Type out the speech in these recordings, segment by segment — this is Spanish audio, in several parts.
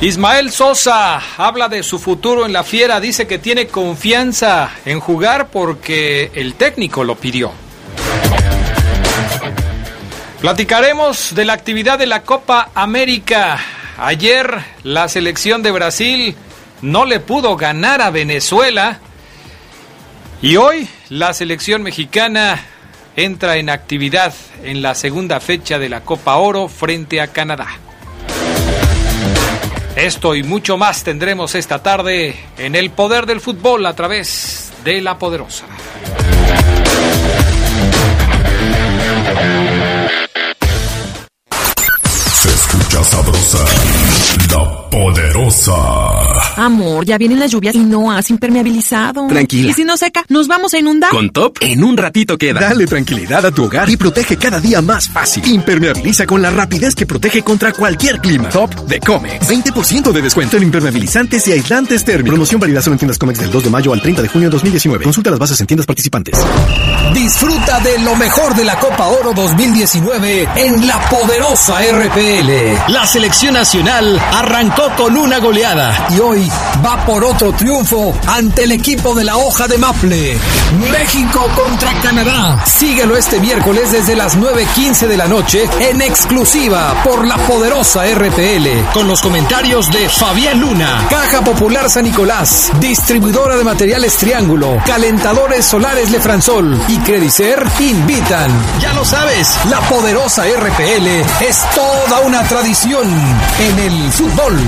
Ismael Sosa habla de su futuro en la fiera, dice que tiene confianza en jugar porque el técnico lo pidió. Platicaremos de la actividad de la Copa América. Ayer la selección de Brasil no le pudo ganar a Venezuela y hoy la selección mexicana entra en actividad en la segunda fecha de la Copa Oro frente a Canadá. Esto y mucho más tendremos esta tarde en el poder del fútbol a través de la poderosa. Poderosa. Amor, ya vienen las lluvias y no has impermeabilizado. Tranquila. ¿Y si nos seca? ¿Nos vamos a inundar? Con Top, en un ratito queda. Dale tranquilidad a tu hogar y protege cada día más fácil. Impermeabiliza con la rapidez que protege contra cualquier clima. Top de Comex. 20% de descuento en impermeabilizantes y aislantes térmicos. Promoción válida solo en tiendas Comex del 2 de mayo al 30 de junio de 2019. Consulta las bases en tiendas participantes. Disfruta de lo mejor de la Copa Oro 2019 en la poderosa RPL. La selección nacional arrancó con una goleada y hoy va por otro triunfo ante el equipo de la hoja de Maple. México contra Canadá. Síguelo este miércoles desde las 9.15 de la noche en exclusiva por la poderosa RPL. Con los comentarios de Fabián Luna, Caja Popular San Nicolás, distribuidora de materiales Triángulo, calentadores solares Lefransol y Credicer invitan. Ya lo sabes, la poderosa RPL es toda una tradición en el fútbol.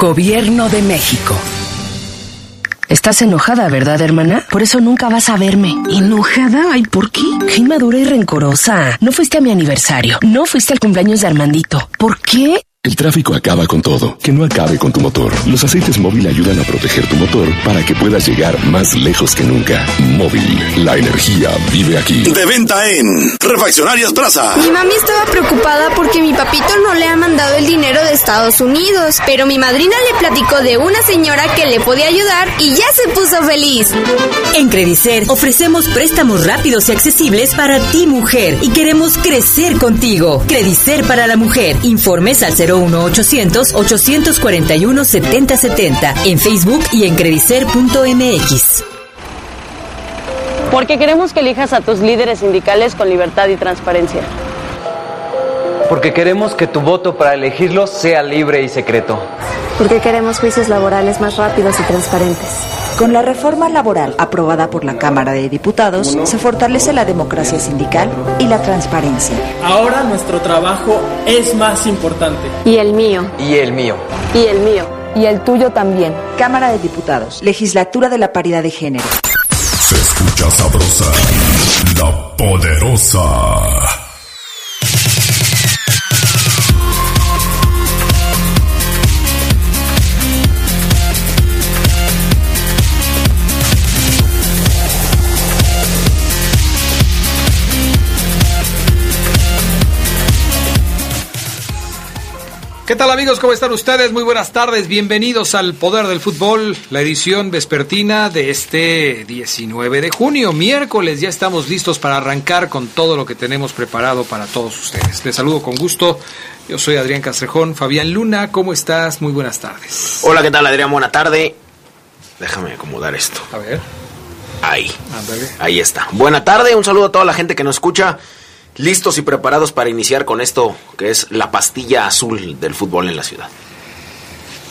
Gobierno de México. Estás enojada, ¿verdad, hermana? Por eso nunca vas a verme. ¿Enojada? Ay, ¿por qué? Qué inmadura y rencorosa. No fuiste a mi aniversario. No fuiste al cumpleaños de Armandito. ¿Por qué? El tráfico acaba con todo. Que no acabe con tu motor. Los aceites móvil ayudan a proteger tu motor para que puedas llegar más lejos que nunca. Móvil, la energía vive aquí. De venta en Refaccionarias Plaza. Mi mami estaba preocupada porque mi papito no le ha mandado el dinero de Estados Unidos, pero mi madrina le platicó de una señora que le podía ayudar y ya se puso feliz. En Credicer ofrecemos préstamos rápidos y accesibles para ti, mujer, y queremos crecer contigo. Credicer para la mujer. Informes al 01800-841-7070 en Facebook y en credicer.mx. Porque queremos que elijas a tus líderes sindicales con libertad y transparencia. Porque queremos que tu voto para elegirlos sea libre y secreto. Porque queremos juicios laborales más rápidos y transparentes. Con la reforma laboral aprobada por la Cámara de Diputados, se fortalece la democracia sindical y la transparencia. Ahora nuestro trabajo es más importante. Y el mío. Y el mío. Y el mío. Y el tuyo también. Cámara de Diputados, Legislatura de la Paridad de Género. Se escucha sabrosa, la poderosa. ¿Qué tal amigos? ¿Cómo están ustedes? Muy buenas tardes. Bienvenidos al Poder del Fútbol, la edición vespertina de este 19 de junio, miércoles. Ya estamos listos para arrancar con todo lo que tenemos preparado para todos ustedes. Les saludo con gusto. Yo soy Adrián Castrejón. Fabián Luna, ¿cómo estás? Muy buenas tardes. Hola, ¿qué tal Adrián? Buena tarde. Déjame acomodar esto. A ver. Ahí. Ahí está. Buena tarde, un saludo a toda la gente que nos escucha. Listos y preparados para iniciar con esto que es la pastilla azul del fútbol en la ciudad.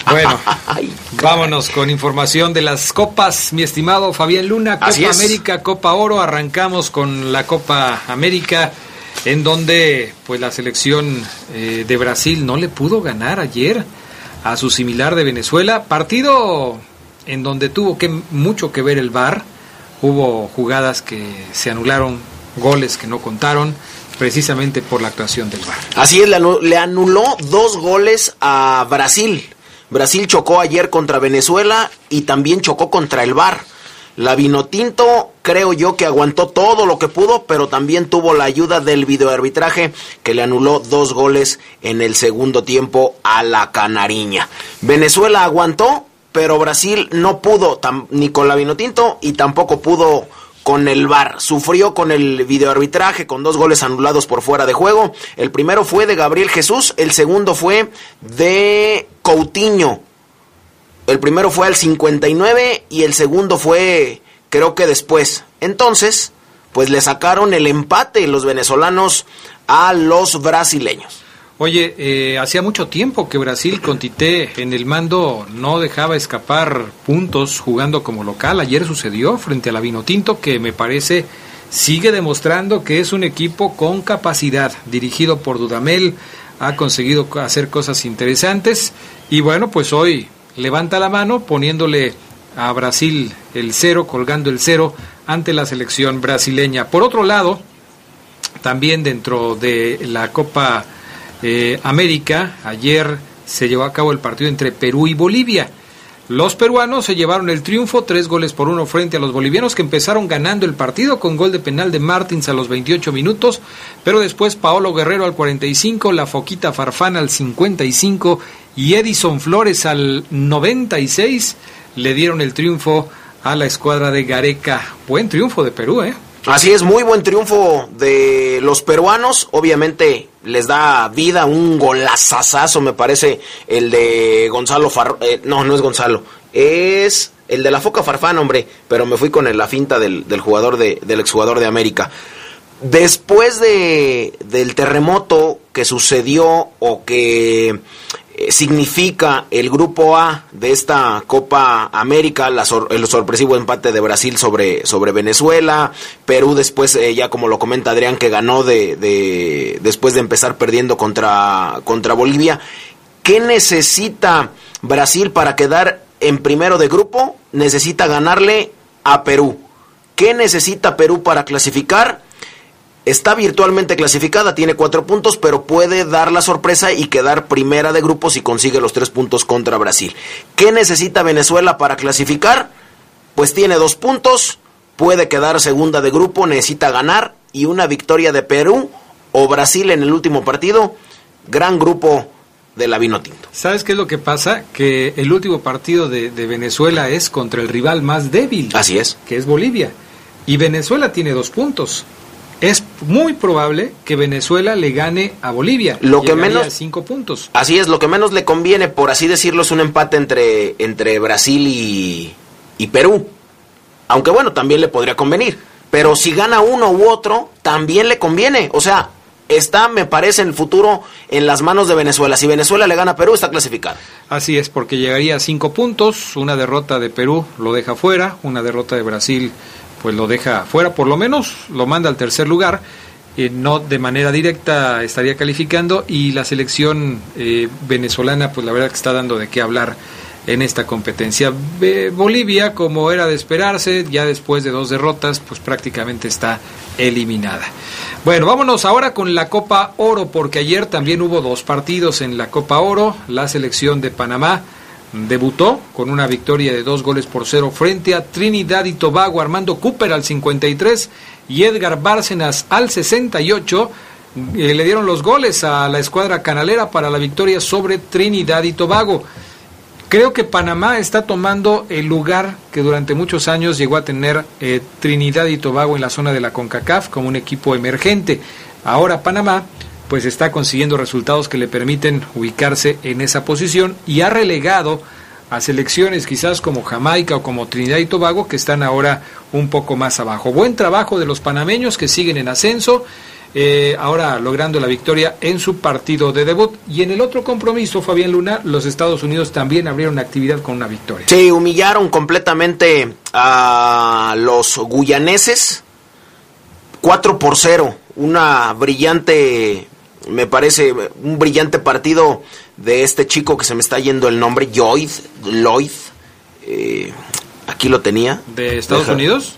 Bueno, vámonos con información de las copas, mi estimado Fabián Luna, Copa América, Copa Oro, arrancamos con la Copa América, en donde pues la selección eh, de Brasil no le pudo ganar ayer a su similar de Venezuela, partido en donde tuvo que mucho que ver el VAR, hubo jugadas que se anularon, goles que no contaron, precisamente por la actuación del VAR. Así es, le anuló dos goles a Brasil Brasil chocó ayer contra Venezuela y también chocó contra el VAR. La Vinotinto creo yo que aguantó todo lo que pudo, pero también tuvo la ayuda del videoarbitraje que le anuló dos goles en el segundo tiempo a la Canariña. Venezuela aguantó, pero Brasil no pudo ni con la Vinotinto y tampoco pudo con el VAR. Sufrió con el videoarbitraje con dos goles anulados por fuera de juego. El primero fue de Gabriel Jesús, el segundo fue de Coutinho. El primero fue al 59 y el segundo fue creo que después. Entonces, pues le sacaron el empate los venezolanos a los brasileños. Oye, eh, hacía mucho tiempo que Brasil con Tite en el mando no dejaba escapar puntos jugando como local. Ayer sucedió frente a la Vinotinto que me parece sigue demostrando que es un equipo con capacidad, dirigido por Dudamel, ha conseguido hacer cosas interesantes y bueno, pues hoy levanta la mano poniéndole a Brasil el cero, colgando el cero ante la selección brasileña. Por otro lado, también dentro de la Copa eh, América, ayer se llevó a cabo el partido entre Perú y Bolivia. Los peruanos se llevaron el triunfo, tres goles por uno frente a los bolivianos que empezaron ganando el partido con gol de penal de Martins a los 28 minutos, pero después Paolo Guerrero al 45, la Foquita Farfán al 55 y Edison Flores al 96 le dieron el triunfo a la escuadra de Gareca. Buen triunfo de Perú, ¿eh? Así es, muy buen triunfo de los peruanos. Obviamente les da vida un golazazazo, me parece, el de Gonzalo Far... Eh, no, no es Gonzalo. Es el de la Foca Farfán, hombre. Pero me fui con la finta del, del jugador de, del exjugador de América. Después de, del terremoto que sucedió o que significa el grupo A de esta Copa América, el sorpresivo empate de Brasil sobre, sobre Venezuela, Perú después, eh, ya como lo comenta Adrián, que ganó de, después de empezar perdiendo contra, contra Bolivia. ¿Qué necesita Brasil para quedar en primero de grupo? Necesita ganarle a Perú. ¿Qué necesita Perú para clasificar? Está virtualmente clasificada, tiene cuatro puntos, pero puede dar la sorpresa y quedar primera de grupo si consigue los tres puntos contra Brasil. ¿Qué necesita Venezuela para clasificar? Pues tiene dos puntos, puede quedar segunda de grupo, necesita ganar y una victoria de Perú o Brasil en el último partido. Gran grupo de la vino tinto. ¿Sabes qué es lo que pasa? Que el último partido de, de Venezuela es contra el rival más débil. Así es. Que es Bolivia. Y Venezuela tiene dos puntos es muy probable que Venezuela le gane a Bolivia. Lo que menos cinco puntos. Así es, lo que menos le conviene, por así decirlo, es un empate entre, entre Brasil y, y Perú. Aunque bueno, también le podría convenir. Pero si gana uno u otro, también le conviene. O sea, está, me parece, en el futuro en las manos de Venezuela. Si Venezuela le gana a Perú, está clasificado. Así es, porque llegaría a cinco puntos. Una derrota de Perú lo deja fuera, una derrota de Brasil pues lo deja fuera, por lo menos lo manda al tercer lugar, eh, no de manera directa estaría calificando y la selección eh, venezolana pues la verdad que está dando de qué hablar en esta competencia. Bolivia, como era de esperarse, ya después de dos derrotas, pues prácticamente está eliminada. Bueno, vámonos ahora con la Copa Oro, porque ayer también hubo dos partidos en la Copa Oro. La selección de Panamá Debutó con una victoria de dos goles por cero frente a Trinidad y Tobago, Armando Cooper al 53 y Edgar Bárcenas al 68. Eh, le dieron los goles a la escuadra canalera para la victoria sobre Trinidad y Tobago. Creo que Panamá está tomando el lugar que durante muchos años llegó a tener eh, Trinidad y Tobago en la zona de la CONCACAF como un equipo emergente. Ahora Panamá pues está consiguiendo resultados que le permiten ubicarse en esa posición y ha relegado a selecciones quizás como Jamaica o como Trinidad y Tobago que están ahora un poco más abajo. Buen trabajo de los panameños que siguen en ascenso, eh, ahora logrando la victoria en su partido de debut. Y en el otro compromiso, Fabián Luna, los Estados Unidos también abrieron actividad con una victoria. Sí, humillaron completamente a los guyaneses. 4 por 0. Una brillante, me parece, un brillante partido de este chico que se me está yendo el nombre, Lloyd, Lloyd. Eh, aquí lo tenía. ¿De Estados Unidos?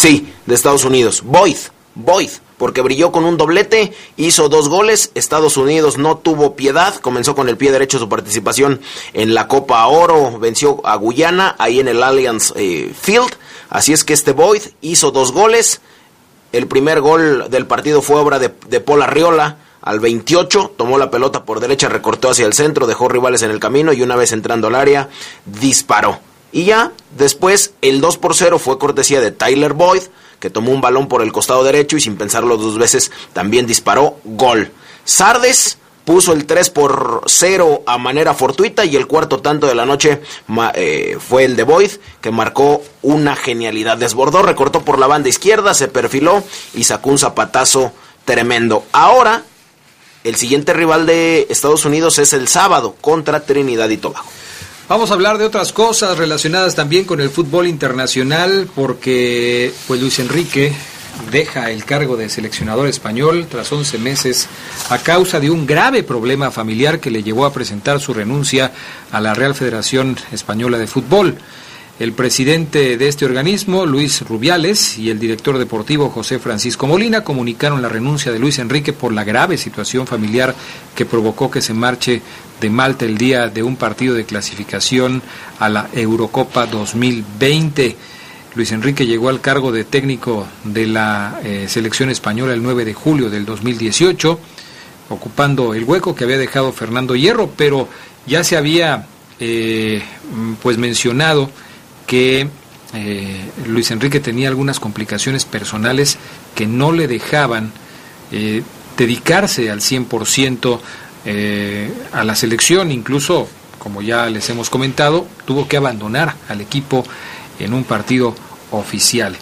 Sí, de Estados Unidos. Boyd, Boyd, porque brilló con un doblete, hizo dos goles. Estados Unidos no tuvo piedad, comenzó con el pie derecho su participación en la Copa Oro, venció a Guyana ahí en el Allianz eh, Field. Así es que este Boyd hizo dos goles. El primer gol del partido fue obra de, de Paul Arriola al 28, tomó la pelota por derecha, recortó hacia el centro, dejó rivales en el camino y una vez entrando al área, disparó. Y ya, después el 2 por 0 fue cortesía de Tyler Boyd, que tomó un balón por el costado derecho y sin pensarlo dos veces también disparó gol. Sardes puso el 3 por 0 a manera fortuita y el cuarto tanto de la noche eh, fue el de Boyd que marcó una genialidad. Desbordó, recortó por la banda izquierda, se perfiló y sacó un zapatazo tremendo. Ahora el siguiente rival de Estados Unidos es el sábado contra Trinidad y Tobago. Vamos a hablar de otras cosas relacionadas también con el fútbol internacional porque pues Luis Enrique deja el cargo de seleccionador español tras 11 meses a causa de un grave problema familiar que le llevó a presentar su renuncia a la Real Federación Española de Fútbol. El presidente de este organismo, Luis Rubiales, y el director deportivo José Francisco Molina comunicaron la renuncia de Luis Enrique por la grave situación familiar que provocó que se marche de Malta el día de un partido de clasificación a la Eurocopa 2020. Luis Enrique llegó al cargo de técnico de la eh, selección española el 9 de julio del 2018, ocupando el hueco que había dejado Fernando Hierro, pero ya se había eh, pues mencionado que eh, Luis Enrique tenía algunas complicaciones personales que no le dejaban dedicarse al 100% eh, a la selección, incluso, como ya les hemos comentado, tuvo que abandonar al equipo en un partido oficial.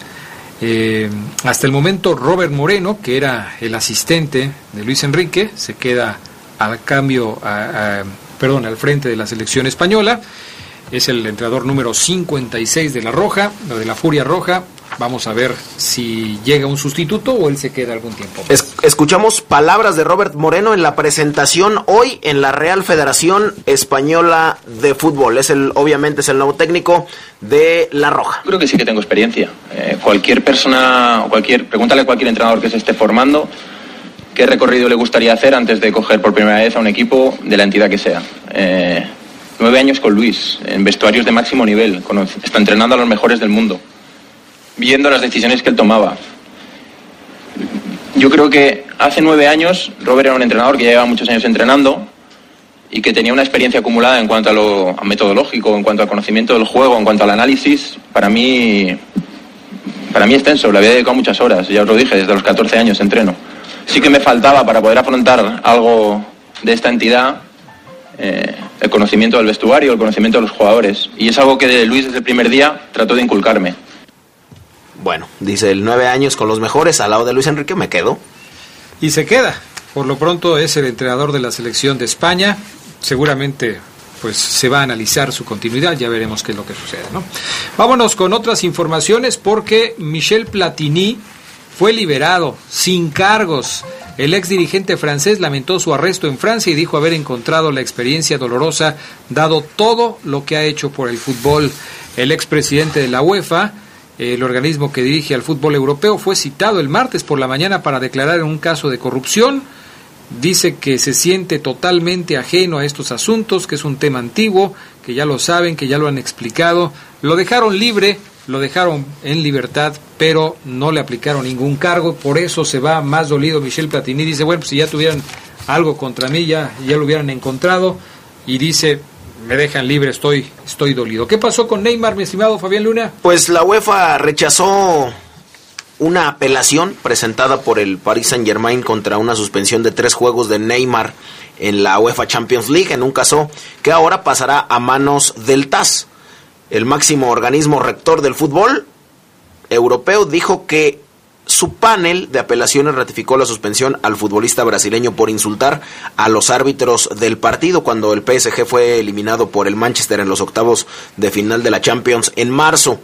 hasta el momento, Robert Moreno, que era el asistente de Luis Enrique, se queda al cambio, perdón, al frente de la selección española es el entrenador número 56 de la Roja, de la Furia Roja. Vamos a ver si llega un sustituto o él se queda algún tiempo. escuchamos palabras de Robert Moreno en la presentación hoy en la Real Federación Española de Fútbol. Es el, obviamente es el nuevo técnico de La Roja. Creo que sí que tengo experiencia. Eh, cualquier persona, cualquier, pregúntale a cualquier entrenador que se esté formando qué recorrido le gustaría hacer antes de coger por primera vez a un equipo de la entidad que sea. Eh, Nueve años con Luis, en vestuarios de máximo nivel, está entrenando a los mejores del mundo, viendo las decisiones que él tomaba. Yo creo que hace nueve años Robert era un entrenador que ya lleva muchos años entrenando y que tenía una experiencia acumulada en cuanto a lo metodológico, en cuanto al conocimiento del juego, en cuanto al análisis, para mí, para mí extenso, le había dedicado muchas horas, ya os lo dije, desde los 14 años entreno. Sí que me faltaba para poder afrontar algo de esta entidad eh, el conocimiento del vestuario, el conocimiento de los jugadores. Y es algo que Luis desde el primer día trató de inculcarme. Bueno, dice el nueve años con los mejores, al lado de Luis Enrique me quedo. Y se queda. Por lo pronto es el entrenador de la selección de España. Seguramente pues se va a analizar su continuidad, ya veremos qué es lo que sucede, ¿no? Vámonos con otras informaciones porque Michel Platini fue liberado sin cargos el ex dirigente francés lamentó su arresto en Francia y dijo haber encontrado la experiencia dolorosa dado todo lo que ha hecho por el fútbol. El ex presidente de la UEFA, el organismo que dirige al fútbol europeo, fue citado el martes por la mañana para declarar en un caso de corrupción. Dice que se siente totalmente ajeno a estos asuntos, que es un tema antiguo, que ya lo saben, que ya lo han explicado. Lo dejaron libre lo dejaron en libertad, pero no le aplicaron ningún cargo, por eso se va más dolido Michel Platini, dice, bueno, pues si ya tuvieran algo contra mí, ya, ya lo hubieran encontrado, y dice, me dejan libre, estoy, estoy dolido. ¿Qué pasó con Neymar, mi estimado Fabián Luna? Pues la UEFA rechazó una apelación presentada por el Paris Saint Germain contra una suspensión de tres juegos de Neymar en la UEFA Champions League, en un caso que ahora pasará a manos del TAS. El máximo organismo rector del fútbol europeo dijo que su panel de apelaciones ratificó la suspensión al futbolista brasileño por insultar a los árbitros del partido cuando el PSG fue eliminado por el Manchester en los octavos de final de la Champions en marzo.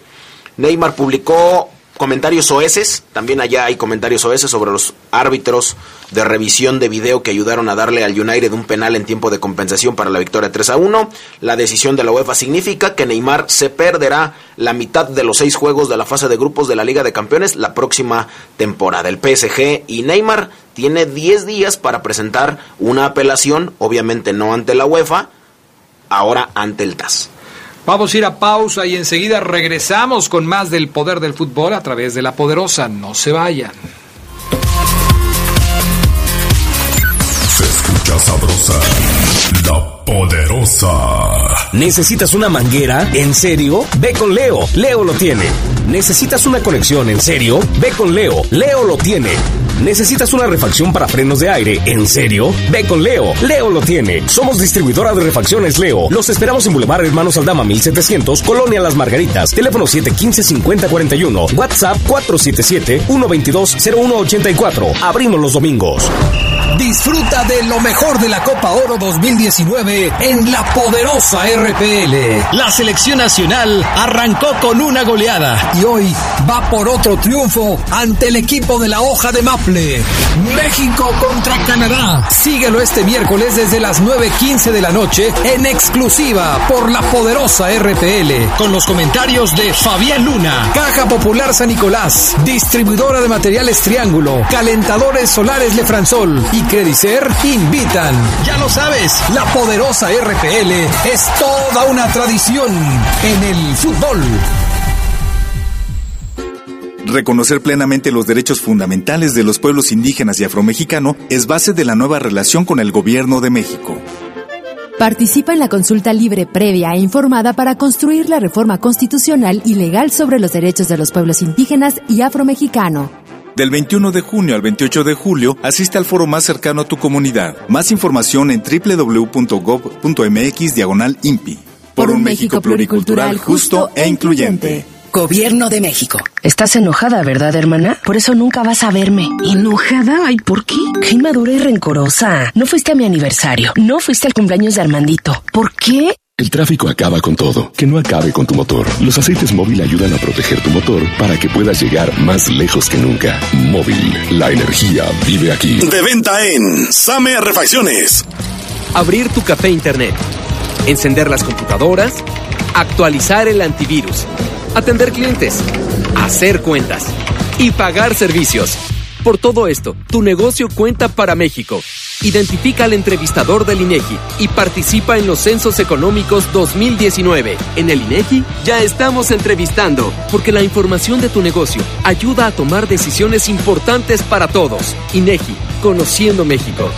Neymar publicó comentarios oeces, también allá hay comentarios oeces sobre los árbitros de revisión de video que ayudaron a darle al United un penal en tiempo de compensación para la victoria 3 a 1. La decisión de la UEFA significa que Neymar se perderá la mitad de los seis juegos de la fase de grupos de la Liga de Campeones la próxima temporada. El PSG y Neymar tiene 10 días para presentar una apelación, obviamente no ante la UEFA, ahora ante el TAS. Vamos a ir a pausa y enseguida regresamos con más del poder del fútbol a través de la poderosa. No se vayan. Se escucha sabrosa, la poderosa. ¿Necesitas una manguera? ¿En serio? Ve con Leo. Leo lo tiene. ¿Necesitas una conexión? ¿En serio? Ve con Leo. Leo lo tiene. ¿Necesitas una refacción para frenos de aire? ¿En serio? Ve con Leo. Leo lo tiene. Somos distribuidora de refacciones Leo. Los esperamos en Boulevard Hermanos Aldama 1700, Colonia Las Margaritas. Teléfono 715-5041. WhatsApp 477-122-0184. Abrimos los domingos. Disfruta de lo mejor de la Copa Oro 2019 en la poderosa RPL. La selección nacional arrancó con una goleada y hoy va por otro triunfo ante el equipo de la hoja de Maple. México contra Canadá. Síguelo este miércoles desde las 9.15 de la noche en exclusiva por la poderosa RPL. Con los comentarios de Fabián Luna, Caja Popular San Nicolás, distribuidora de materiales Triángulo, calentadores solares Lefransol y Credicer invitan. Ya lo sabes, la poderosa RPL es toda una tradición en el fútbol. Reconocer plenamente los derechos fundamentales de los pueblos indígenas y afromexicano es base de la nueva relación con el gobierno de México. Participa en la consulta libre, previa e informada para construir la reforma constitucional y legal sobre los derechos de los pueblos indígenas y afromexicano. Del 21 de junio al 28 de julio, asiste al foro más cercano a tu comunidad. Más información en www.gov.mx diagonal INPI. Por un México pluricultural, justo e incluyente. Gobierno de México. Estás enojada, ¿verdad, hermana? Por eso nunca vas a verme. ¿Enojada? Ay, ¿por qué? Qué inmadura y rencorosa. No fuiste a mi aniversario. No fuiste al cumpleaños de Armandito. ¿Por qué? El tráfico acaba con todo. Que no acabe con tu motor. Los aceites móvil ayudan a proteger tu motor para que puedas llegar más lejos que nunca. Móvil, la energía vive aquí. De venta en Same Refacciones. Abrir tu café internet. Encender las computadoras. Actualizar el antivirus. Atender clientes. Hacer cuentas. Y pagar servicios. Por todo esto, tu negocio cuenta para México. Identifica al entrevistador del INEGI y participa en los Censos Económicos 2019. En el INEGI ya estamos entrevistando, porque la información de tu negocio ayuda a tomar decisiones importantes para todos. INEGI, conociendo México.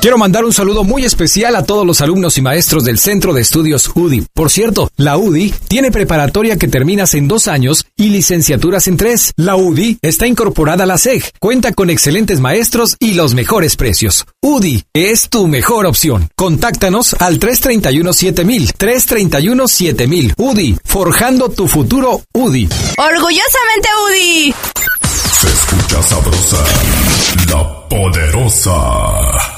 Quiero mandar un saludo muy especial a todos los alumnos y maestros del Centro de Estudios UDI. Por cierto, la UDI tiene preparatoria que terminas en dos años y licenciaturas en tres. La UDI está incorporada a la SEG, cuenta con excelentes maestros y los mejores precios. UDI es tu mejor opción. Contáctanos al 331-7000, 331-7000. UDI, forjando tu futuro UDI. Orgullosamente UDI. Se escucha sabrosa, la poderosa.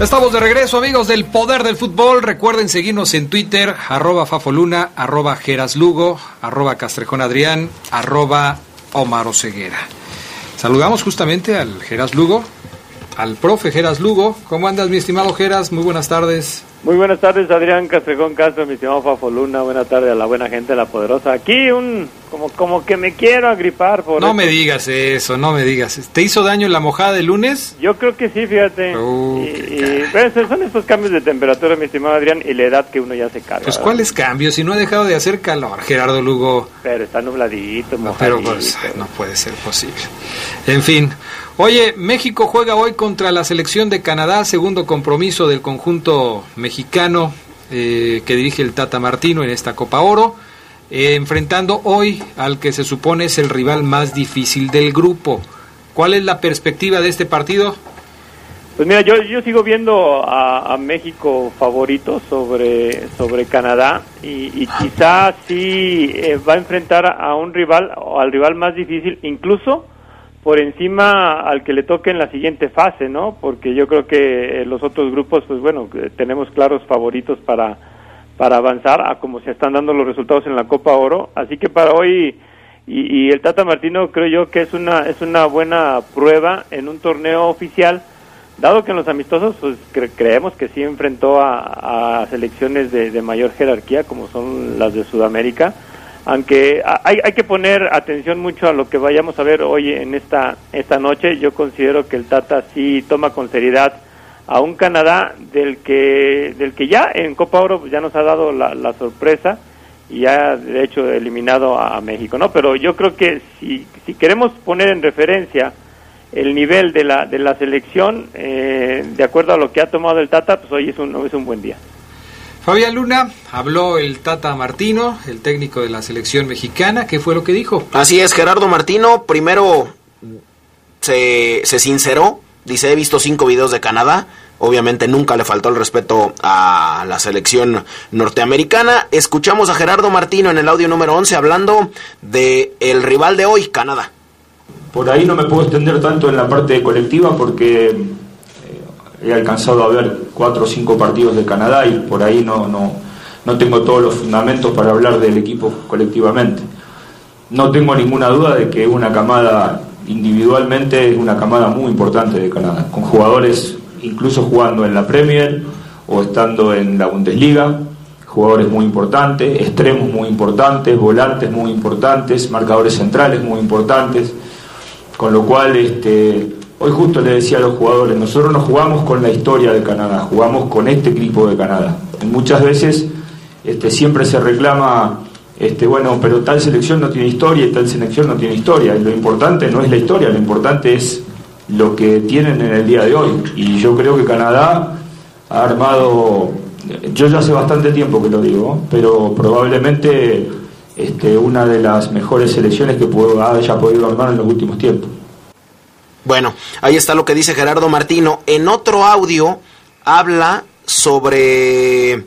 Estamos de regreso, amigos del Poder del Fútbol. Recuerden seguirnos en Twitter, arroba Fafoluna, arroba Geraslugo, arroba Castrejón Adrián, arroba Omar Oseguera. Saludamos justamente al Geras Lugo, al profe Geras Lugo. ¿Cómo andas, mi estimado Geras? Muy buenas tardes. Muy buenas tardes, Adrián Castrejón Castro, mi estimado Fafoluna. Buenas tardes a la buena gente, la poderosa. Aquí un Como, como que me quiero agripar. Por No me digas eso, no me digas. ¿Te hizo daño la mojada de lunes? Yo creo que sí, fíjate. Uh, y, y, pues, son estos cambios de temperatura, mi estimado Adrián, y la edad que uno ya se carga. Pues ¿verdad? ¿cuáles cambios? Si no ha dejado de hacer calor, Gerardo Lugo. Pero está nubladito, No, pero mojadito. pues, no puede ser posible. En fin. Oye, México juega hoy contra la selección de Canadá, segundo compromiso del conjunto mexicano eh, que dirige el Tata Martino en esta Copa Oro, eh, enfrentando hoy al que se supone es el rival más difícil del grupo. ¿Cuál es la perspectiva de este partido? Pues mira, yo, sigo viendo a, a México favorito sobre, sobre Canadá y, y quizá sí eh, va a enfrentar a un rival o al rival más difícil, incluso por encima al que le toque en la siguiente fase, ¿no? Porque yo creo que eh, los otros grupos, pues bueno, eh, tenemos claros favoritos para, para avanzar a como se están dando los resultados en la Copa Oro. Así que para hoy y, el Tata Martino creo yo que es una es una buena prueba en un torneo oficial dado que en los amistosos pues cre- creemos que sí enfrentó a, a selecciones de, de mayor jerarquía como son las de Sudamérica aunque hay, hay que poner atención mucho a lo que vayamos a ver hoy en esta esta noche. Yo considero que el Tata sí toma con seriedad a un Canadá del que del que ya en Copa Oro pues, ya nos ha dado la, sorpresa y ha de hecho eliminado a, a México no pero yo creo que si si queremos poner en referencia el nivel de la de la selección eh, de acuerdo a lo que ha tomado el Tata pues hoy es un es un buen día Fabián Luna, habló el Tata Martino, el técnico de la selección mexicana. ¿Qué fue lo que dijo? Así es, Gerardo Martino, primero se, se sinceró, dice, he visto cinco videos de Canadá, obviamente nunca le faltó el respeto a la selección norteamericana. Escuchamos a Gerardo Martino en el audio número 11 hablando de el rival de hoy, Canadá. Por ahí no me puedo extender tanto en la parte colectiva porque he alcanzado a ver cuatro o cinco partidos de Canadá y por ahí no, no, no tengo todos los fundamentos para hablar del equipo colectivamente. No tengo ninguna duda de que una camada individualmente es una camada muy importante de Canadá, con jugadores incluso jugando en la Premier o estando en la Bundesliga, jugadores muy importantes, extremos muy importantes, volantes muy importantes, marcadores centrales muy importantes, con lo cual este, hoy justo le decía a los jugadores, nosotros no jugamos con la historia de Canadá, jugamos con este equipo de Canadá. Muchas veces este, siempre se reclama, este, bueno, pero tal selección no tiene historia y tal selección no tiene historia. Y lo importante no es la historia, lo importante es lo que tienen en el día de hoy. Y yo creo que Canadá ha armado, yo ya hace bastante tiempo que lo digo, pero probablemente este, una de las mejores selecciones que haya podido armar en los últimos tiempos. Bueno, ahí está lo que dice Gerardo Martino. En otro audio habla sobre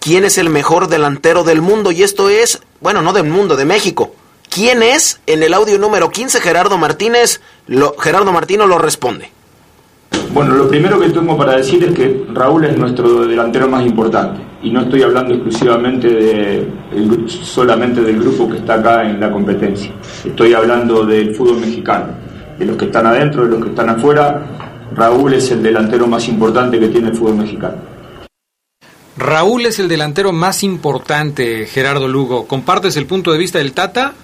quién es el mejor delantero del mundo y esto es, bueno, no del mundo, de México. ¿Quién es? En el audio número 15 Gerardo Martínez, lo, Gerardo Martino lo responde. Bueno, lo primero que tengo para decir es que Raúl es nuestro delantero más importante y no estoy hablando exclusivamente de solamente del grupo que está acá en la competencia. Estoy hablando del fútbol mexicano, de los que están adentro, de los que están afuera. Raúl es el delantero más importante que tiene el fútbol mexicano. Raúl es el delantero más importante, Gerardo Lugo. ¿Compartes el punto de vista del Tata?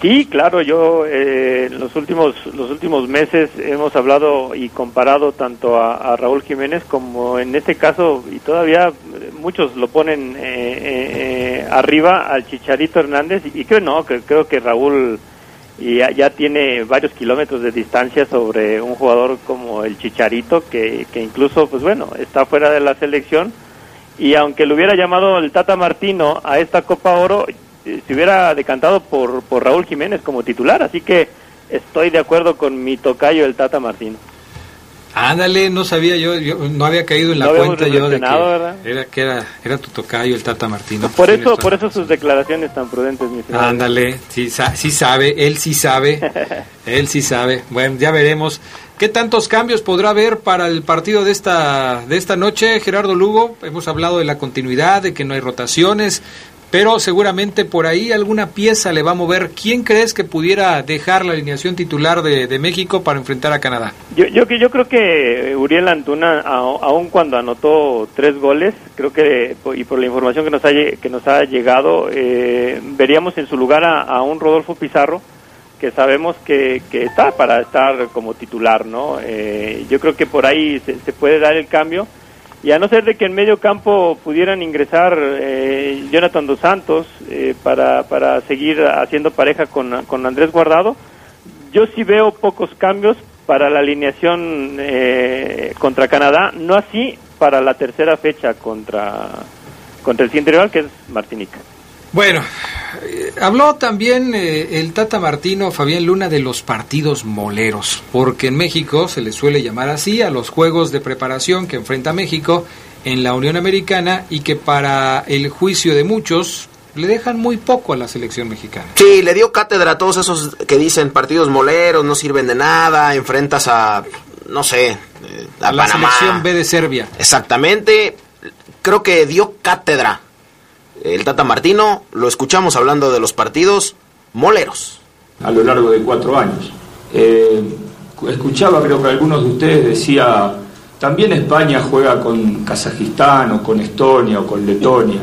Sí, claro, yo eh, en los últimos los últimos meses hemos hablado y comparado tanto a, a Raúl Jiménez como en este caso y todavía muchos lo ponen eh, eh, eh, arriba al Chicharito Hernández y creo no, que, creo que Raúl ya, ya tiene varios kilómetros de distancia sobre un jugador como el Chicharito que, que incluso pues bueno está fuera de la selección y aunque lo hubiera llamado el Tata Martino a esta Copa Oro, eh, se hubiera decantado por, por Raúl Jiménez como titular, así que estoy de acuerdo con mi tocayo el Tata Martino. Ándale, no sabía yo, yo no había caído en la No cuenta yo de que era que era, era tu tocayo el Tata Martino. Por eso, por eso sus declaraciones tan prudentes, mi estimado. Ándale, sí, sí sabe, él sí sabe, él sí sabe. Bueno, ya veremos. ¿Qué tantos cambios podrá haber para el partido de esta, de esta noche, Gerardo Lugo? Hemos hablado de la continuidad, de que no hay rotaciones, pero seguramente por ahí alguna pieza le va a mover. ¿Quién crees que pudiera dejar la alineación titular de, México para enfrentar a Canadá? Yo, yo, yo creo que Uriel Antuna, aun cuando anotó tres goles, creo que, y por la información que nos ha, que nos ha llegado, eh, veríamos en su lugar a, a, un Rodolfo Pizarro, que sabemos que, que está para estar como titular, ¿no? Eh, yo creo que por ahí se, se puede dar el cambio y a no ser de que en medio campo pudieran ingresar eh, Jonathan Dos Santos eh, para, para seguir haciendo pareja con, con, Andrés Guardado, yo sí veo pocos cambios para la alineación eh, contra Canadá, no así para la tercera fecha contra, contra el siguiente rival que es Martinica. Bueno, eh, habló también eh, el Tata Martino, Fabián Luna, de los partidos moleros, porque en México se le suele llamar así a los juegos de preparación que enfrenta México en la Unión Americana y que para el juicio de muchos le dejan muy poco a la selección mexicana. Sí, le dio cátedra a todos esos que dicen partidos moleros, no sirven de nada, enfrentas a, no sé, eh, a la selección B de Serbia. Exactamente, creo que dio cátedra el Tata Martino, lo escuchamos hablando de los partidos moleros. A lo largo de cuatro años. Eh, escuchaba, creo que algunos de ustedes decía, también España juega con Kazajistán o con Estonia o con Letonia,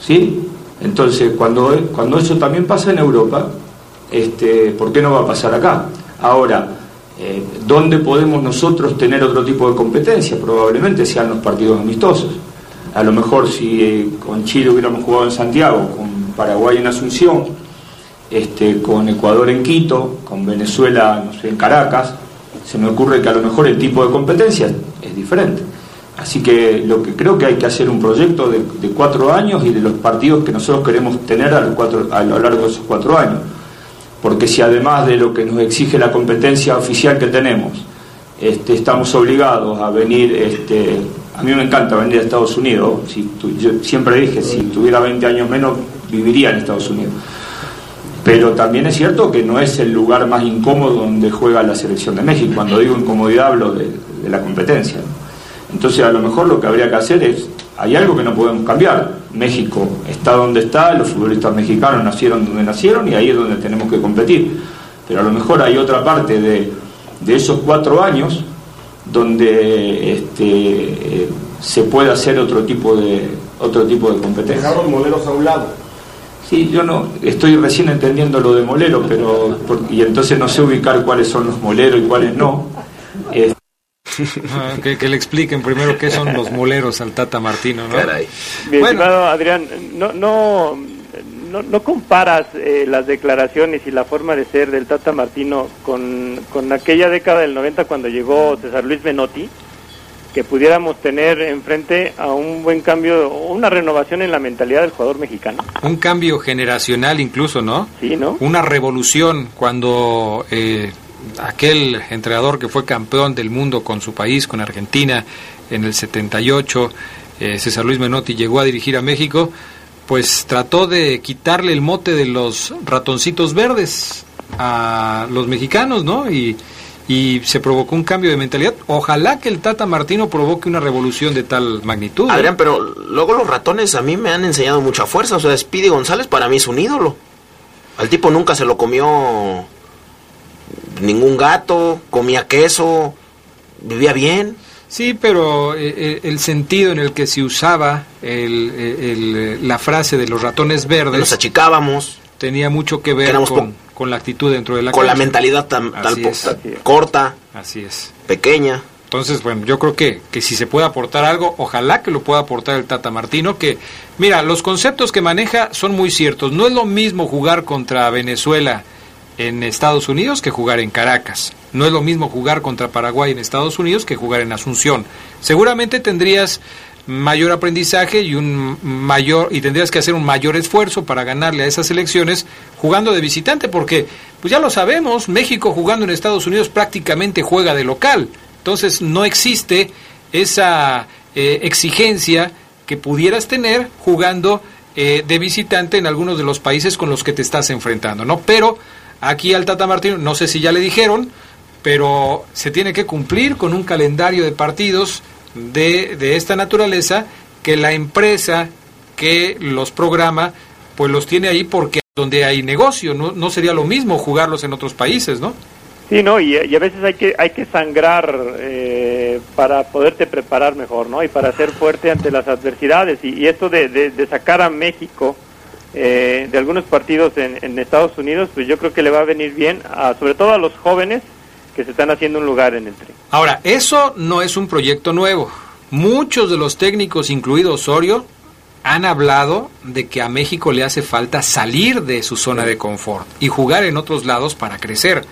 ¿sí? Entonces, cuando, cuando eso también pasa en Europa, este, ¿por qué no va a pasar acá? Ahora, eh, ¿dónde podemos nosotros tener otro tipo de competencia? Probablemente sean los partidos amistosos a lo mejor si eh, con Chile hubiéramos jugado en Santiago, con Paraguay en Asunción, este, con Ecuador en Quito, con Venezuela no sé, en Caracas, se me ocurre que a lo mejor el tipo de competencia es diferente. Así que lo que creo que hay que hacer un proyecto de, cuatro años y de los partidos que nosotros queremos tener a lo largo de esos cuatro años. Porque si además de lo que nos exige la competencia oficial que tenemos, este, estamos obligados a venir este, a mí me encanta venir a Estados Unidos. Si tu, yo siempre dije, si tuviera 20 años menos, viviría en Estados Unidos. Pero también es cierto que no es el lugar más incómodo donde juega la selección de México. Cuando digo incomodidad hablo de, la competencia. Entonces a lo mejor lo que habría que hacer es, hay algo que no podemos cambiar. México está donde está, los futbolistas mexicanos nacieron donde nacieron y ahí es donde tenemos que competir. Pero a lo mejor hay otra parte de esos cuatro años donde este, eh, se puede hacer otro tipo de otro tipo de competencia. Dejar los moleros a un lado. Sí, yo no estoy recién entendiendo lo de molero, pero por, y entonces no sé ubicar cuáles son los moleros y cuáles no. Ah, que, que, le expliquen primero qué son los moleros al Tata Martino, ¿no? Caray. Mi bueno. estimado Adrián, no, no, no, no comparas eh, las declaraciones y la forma de ser del Tata Martino con, con aquella década del 90 cuando llegó César Luis Menotti, que pudiéramos tener enfrente a un buen cambio, una renovación en la mentalidad del jugador mexicano. Un cambio generacional incluso, ¿no? Sí, ¿no? Una revolución cuando eh, aquel entrenador que fue campeón del mundo con su país, con Argentina, en el 78, eh, César Luis Menotti llegó a dirigir a México, pues trató de quitarle el mote de los ratoncitos verdes a los mexicanos, ¿no? Y, se provocó un cambio de mentalidad. Ojalá que el Tata Martino provoque una revolución de tal magnitud. Adrián, ¿eh? pero luego los ratones a mí me han enseñado mucha fuerza. O sea, Speedy González para mí es un ídolo. Al tipo nunca se lo comió ningún gato, comía queso, vivía bien. Sí, pero eh, el sentido en el que se usaba el, el, la frase de los ratones verdes... Nos achicábamos. Tenía mucho que ver con, con, la actitud dentro de la Con cancha. la mentalidad tan, tal, es. corta. Así es. Pequeña. Entonces, bueno, yo creo que, que si se puede aportar algo, ojalá que lo pueda aportar el Tata Martino, que, mira, los conceptos que maneja son muy ciertos. No es lo mismo jugar contra Venezuela en Estados Unidos que jugar en Caracas. No es lo mismo jugar contra Paraguay en Estados Unidos que jugar en Asunción. Seguramente tendrías mayor aprendizaje y un mayor y tendrías que hacer un mayor esfuerzo para ganarle a esas elecciones jugando de visitante porque pues ya lo sabemos, México jugando en Estados Unidos prácticamente juega de local. Entonces no existe esa eh, exigencia que pudieras tener jugando eh, de visitante en algunos de los países con los que te estás enfrentando, ¿no? Pero aquí al Tata Martino, no sé si ya le dijeron, pero se tiene que cumplir con un calendario de partidos de, de esta naturaleza que la empresa que los programa pues los tiene ahí porque donde hay negocio, no, no sería lo mismo jugarlos en otros países, ¿no? Sí, no, y, a veces hay que hay que sangrar eh, para poderte preparar mejor, ¿no? Y para ser fuerte ante las adversidades. Y, esto de, de sacar a México eh, de algunos partidos en, en Estados Unidos, pues yo creo que le va a venir bien, a, sobre todo a los jóvenes que se están haciendo un lugar en el tri. Ahora, eso no es un proyecto nuevo. Muchos de los técnicos, incluido Osorio, han hablado de que a México le hace falta salir de su zona de confort y jugar en otros lados para crecer.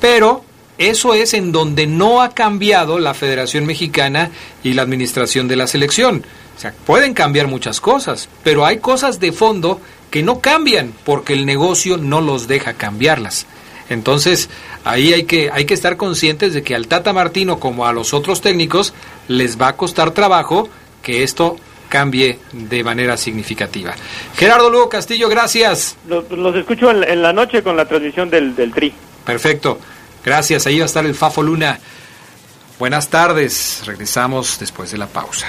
Pero eso es en donde no ha cambiado la Federación Mexicana y la administración de la selección. O sea, pueden cambiar muchas cosas, pero hay cosas de fondo que no cambian porque el negocio no los deja cambiarlas. Entonces, ahí hay que, hay que estar conscientes de que al Tata Martino como a los otros técnicos les va a costar trabajo que esto cambie de manera significativa. Gerardo Lugo Castillo, gracias. Los, los escucho en, en, la noche con la transmisión del, del Tri. Perfecto, gracias. Ahí va a estar el Fafo Luna. Buenas tardes, regresamos después de la pausa.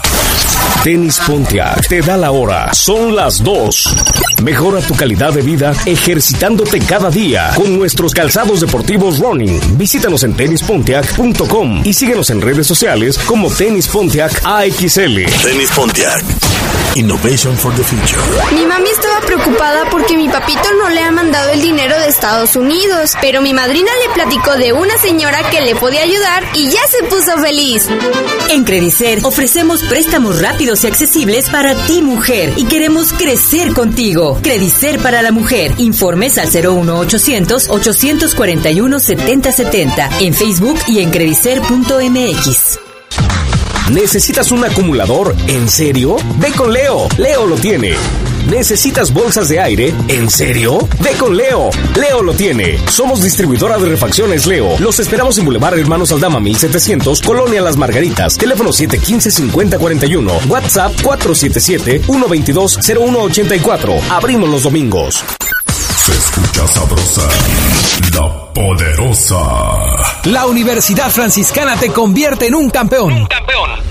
Tenis Pontiac te da la hora. Son las 2. Mejora tu calidad de vida ejercitándote cada día con nuestros calzados deportivos running. Visítanos en tenispontiac.com y síguenos en redes sociales como Tenis Pontiac AXL. Tenis Pontiac. Innovation for the future. Mi mami estaba preocupada porque mi papito no le ha mandado el dinero de Estados Unidos, pero mi madrina le platicó de una señora que le podía ayudar y ya se puso feliz. En Credicer ofrecemos préstamos rápidos y accesibles para ti mujer y queremos crecer contigo. Credicer para la mujer. Informes al 01800 841 7070 en Facebook y en credicer.mx. ¿Necesitas un acumulador? ¿En serio? Ve con Leo. Leo lo tiene. ¿Necesitas bolsas de aire? ¿En serio? Ve con Leo. Leo lo tiene. Somos distribuidora de refacciones Leo. Los esperamos en Boulevard Hermanos Aldama 1700, Colonia Las Margaritas. Teléfono 715-5041. WhatsApp 477-122-0184. Abrimos los domingos. Se escucha sabrosa, la poderosa. La Universidad Franciscana te convierte en un campeón. Un campeón.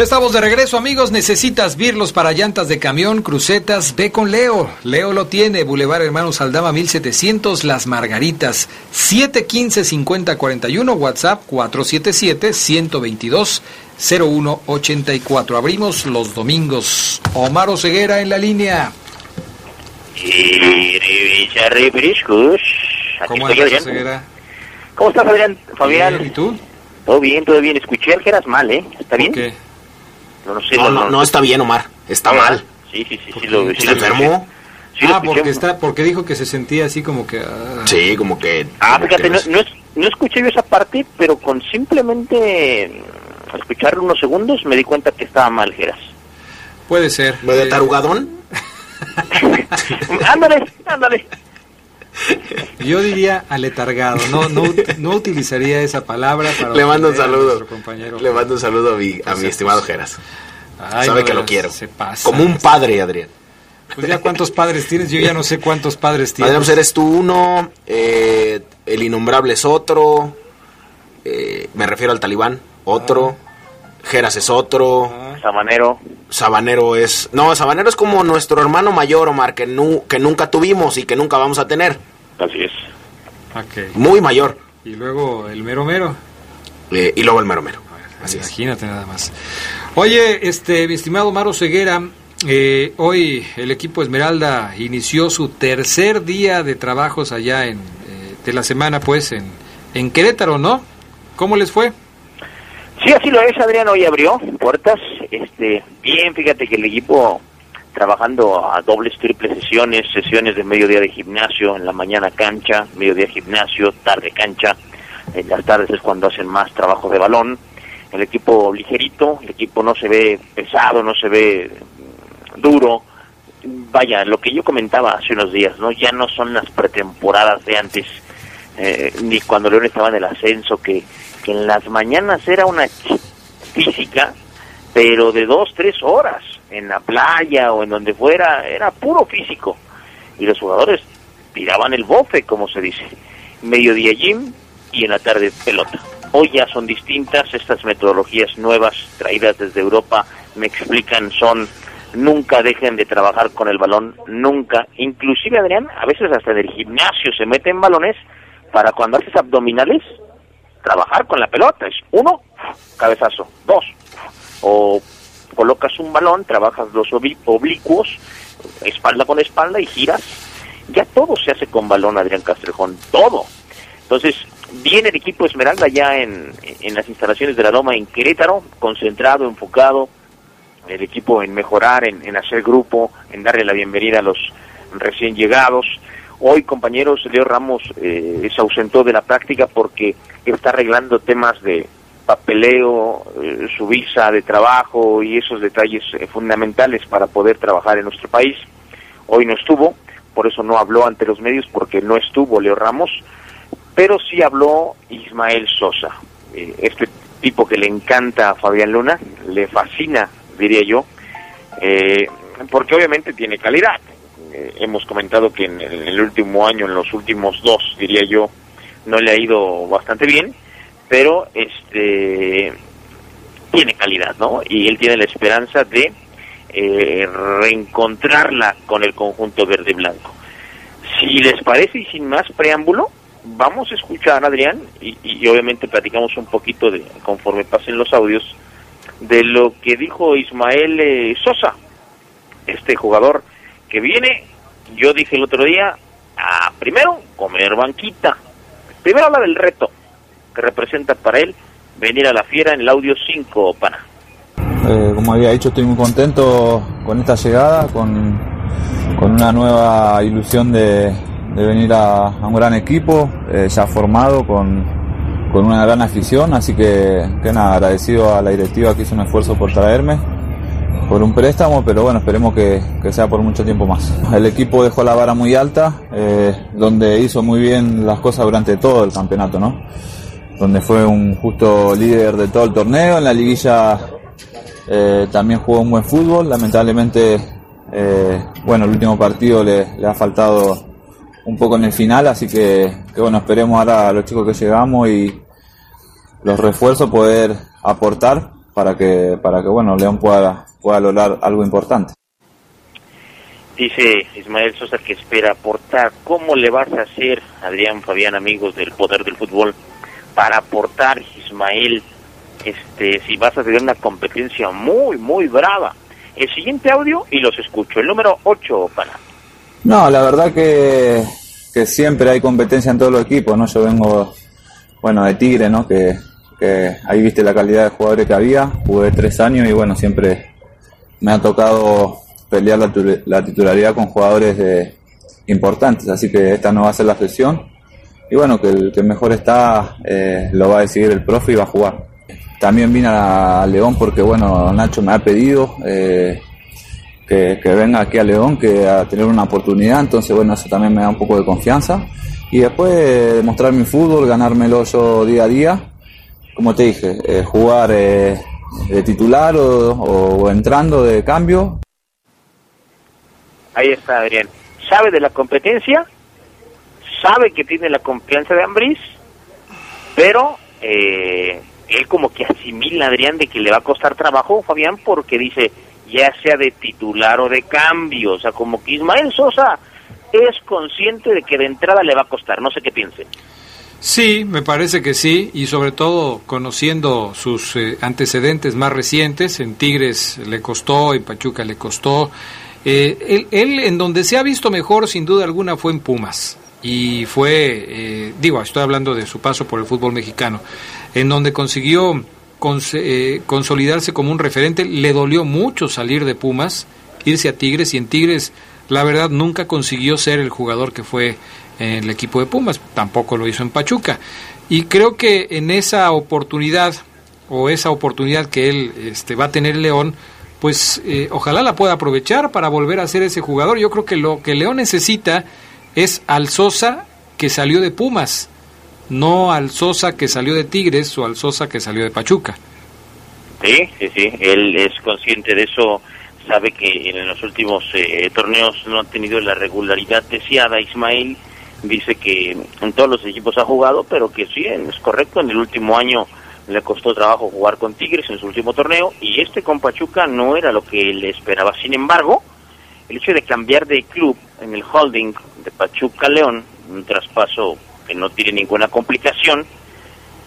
Ya estamos de regreso, amigos. Necesitas virlos para llantas de camión, crucetas. Ve con Leo. Leo lo tiene. Boulevard Hermanos Aldama 1700, Las Margaritas. 715-5041, WhatsApp 477-122-0184. Abrimos los domingos. Omar Ceguera en la línea. ¿Cómo estás, Ceguera? ¿Cómo estás, Fabián? Fabián. ¿Y tú? Todo bien, todo bien. Escuché al Geras mal, ¿eh? ¿Está bien? ¿Qué? No, no sé. No, no, no está bien, Omar. Está mal. Sí, sí, sí. sí lo, sí ¿Está lo escuché. enfermo? Sí, lo ah, porque, está, porque dijo que se sentía así como que... ah. Sí, como que... Ah, como fíjate, que no, no- no, es- no escuché yo esa parte, pero con simplemente mm, escuchar unos segundos me di cuenta que estaba mal, Geras. Puede ser. ¿Medio Eh, tarugadón? ándale, ándale. Yo diría aletargado. No, no, no utilizaría esa palabra para... Le mando un saludo. compañero. Le mando un saludo a mi, a mi estimado. Geras. Ay, Sabe no, que lo quiero. Se pasa. Como un padre, Adrián. Pues ya cuántos padres tienes, yo ya no sé cuántos padres tienes. Adrián, pues eres tú uno, eh, el innombrable es otro, eh, me refiero al talibán, otro, Geras es otro, Sabanero. Sabanero es... No, Sabanero es como nuestro hermano mayor, Omar, que, nu- que nunca tuvimos y que nunca vamos a tener. Así es. Ok. Muy mayor. Y luego el mero mero. Eh, y luego el mero mero. Así es. Imagínate nada más. Oye, este, mi estimado Maro Ceguera, eh, hoy el equipo Esmeralda inició su tercer día de trabajos allá en, eh, de la semana, pues, en, en Querétaro, ¿no? ¿Cómo les fue? Sí, así lo es, Adrián, hoy abrió puertas. Este, bien, fíjate que el equipo trabajando a dobles, triples sesiones, sesiones de mediodía de gimnasio, en la mañana cancha, mediodía gimnasio, tarde cancha, en las tardes es cuando hacen más trabajo de balón. el equipo ligerito, el equipo no se ve pesado, no se ve duro. Vaya, lo que yo comentaba hace unos días, ¿no? Ya no son las pretemporadas de antes, eh, ni cuando León estaba en el ascenso, que, en las mañanas era una física, pero de dos, tres horas, en la playa o en donde fuera, era puro físico. Y los jugadores tiraban el bofe, como se dice. Mediodía gym y en la tarde pelota. Hoy ya son distintas, estas metodologías nuevas traídas desde Europa, me explican, son nunca dejen de trabajar con el balón, nunca. Inclusive, Adrián, a veces hasta en el gimnasio se meten balones para cuando haces abdominales, trabajar con la pelota. Es uno, cabezazo, dos, o colocas un balón, trabajas los oblicuos, espalda con espalda y giras. Ya todo se hace con balón, Adrián Castrejón, todo. Entonces, viene el equipo Esmeralda ya en, en las instalaciones de la Loma en Querétaro, concentrado, enfocado, el equipo en mejorar, en, hacer grupo, en darle la bienvenida a los recién llegados. Hoy, compañeros, Leo Ramos eh, se ausentó de la práctica porque está arreglando temas de papeleo, eh, su visa de trabajo y esos detalles eh, fundamentales para poder trabajar en nuestro país. Hoy no estuvo, por eso no habló ante los medios porque no estuvo Leo Ramos, pero sí habló Ismael Sosa, este tipo que le encanta a Fabián Luna, le fascina diría yo, eh, porque obviamente tiene calidad. Eh, hemos comentado que en el, último año, en los últimos dos, diría yo, no le ha ido bastante bien, pero este tiene calidad, ¿no? Y él tiene la esperanza de eh, reencontrarla con el conjunto verde blanco. Si les parece y sin más preámbulo, vamos a escuchar a Adrián y, y obviamente platicamos un poquito de conforme pasen los audios de lo que dijo Ismael eh, Sosa, este jugador que viene, yo dije el otro día, a primero comer banquita. Primero habla del reto que representa para él venir a la fiera en el audio 5, pana. Eh, como había dicho, estoy muy contento con esta llegada, con, con una nueva ilusión de, de venir a, un gran equipo, eh, ya formado, con, con una gran afición, así que, que nada, agradecido a la directiva que hizo un esfuerzo por traerme por un préstamo, pero bueno, esperemos que, que, sea por mucho tiempo más. El equipo dejó la vara muy alta, eh, donde hizo muy bien las cosas durante todo el campeonato, ¿no? Donde fue un justo líder de todo el torneo, en la liguilla eh, también jugó un buen fútbol, lamentablemente, eh, bueno, el último partido le, ha faltado un poco en el final, así que, bueno, esperemos ahora a los chicos que llegamos y los refuerzos poder aportar para que, para que bueno, León pueda, pueda lograr algo importante. Dice Ismael Sosa que espera aportar. ¿Cómo le vas a hacer, Adrián Fabián, amigos del Poder del Fútbol, para aportar, Ismael, este, si vas a tener una competencia muy, muy brava? El siguiente audio y los escucho. El número 8, para. No, la verdad que, que siempre hay competencia en todos los equipos, ¿no? Yo vengo, bueno, de Tigre, ¿no? Que, que ahí viste la calidad de jugadores que había, jugué tres años y bueno, siempre me ha tocado pelear la, la titularidad con jugadores de, importantes, así que esta no va a ser la sesión. Y bueno, que el que mejor está eh, lo va a decidir el profe y va a jugar. También vine a León porque bueno, Nacho me ha pedido, eh, que, venga aquí a León, que a tener una oportunidad, entonces bueno, eso también me da un poco de confianza. Y después demostrar mi fútbol, ganármelo yo día a día, como te dije, eh, jugar eh, de titular o, entrando de cambio. Ahí está Adrián. Sabe de la competencia, sabe que tiene la confianza de Ambris, pero eh, él como que asimila Adrián de que le va a costar trabajo, Fabián, porque dice, ya sea de titular o de cambio. O sea, como que Ismael Sosa es consciente de que de entrada le va a costar. No sé qué piense. Sí, me parece que sí, y sobre todo conociendo sus eh, antecedentes más recientes, en Tigres le costó, en Pachuca le costó. Eh, él, en donde se ha visto mejor, sin duda alguna, fue en Pumas. Y fue, eh, digo, estoy hablando de su paso por el fútbol mexicano, en donde consiguió eh, consolidarse como un referente. Le dolió mucho salir de Pumas, irse a Tigres y en Tigres la verdad nunca consiguió ser el jugador que fue en el equipo de Pumas, tampoco lo hizo en Pachuca. Y creo que en esa oportunidad o esa oportunidad que él este, va a tener León, pues eh, ojalá la pueda aprovechar para volver a ser ese jugador. Yo creo que lo que León necesita es al Sosa que salió de Pumas, no al Sosa que salió de Tigres o al Sosa que salió de Pachuca. Sí, sí, sí, él es consciente de eso, sabe que en los últimos eh, torneos no ha tenido la regularidad deseada. Ismael dice que en todos los equipos ha jugado, pero que sí, es correcto, en el último año le costó trabajo jugar con Tigres en su último torneo y este con Pachuca no era lo que él esperaba. Sin embargo, el hecho de cambiar de club en el holding de Pachuca León, un traspaso que no tiene ninguna complicación,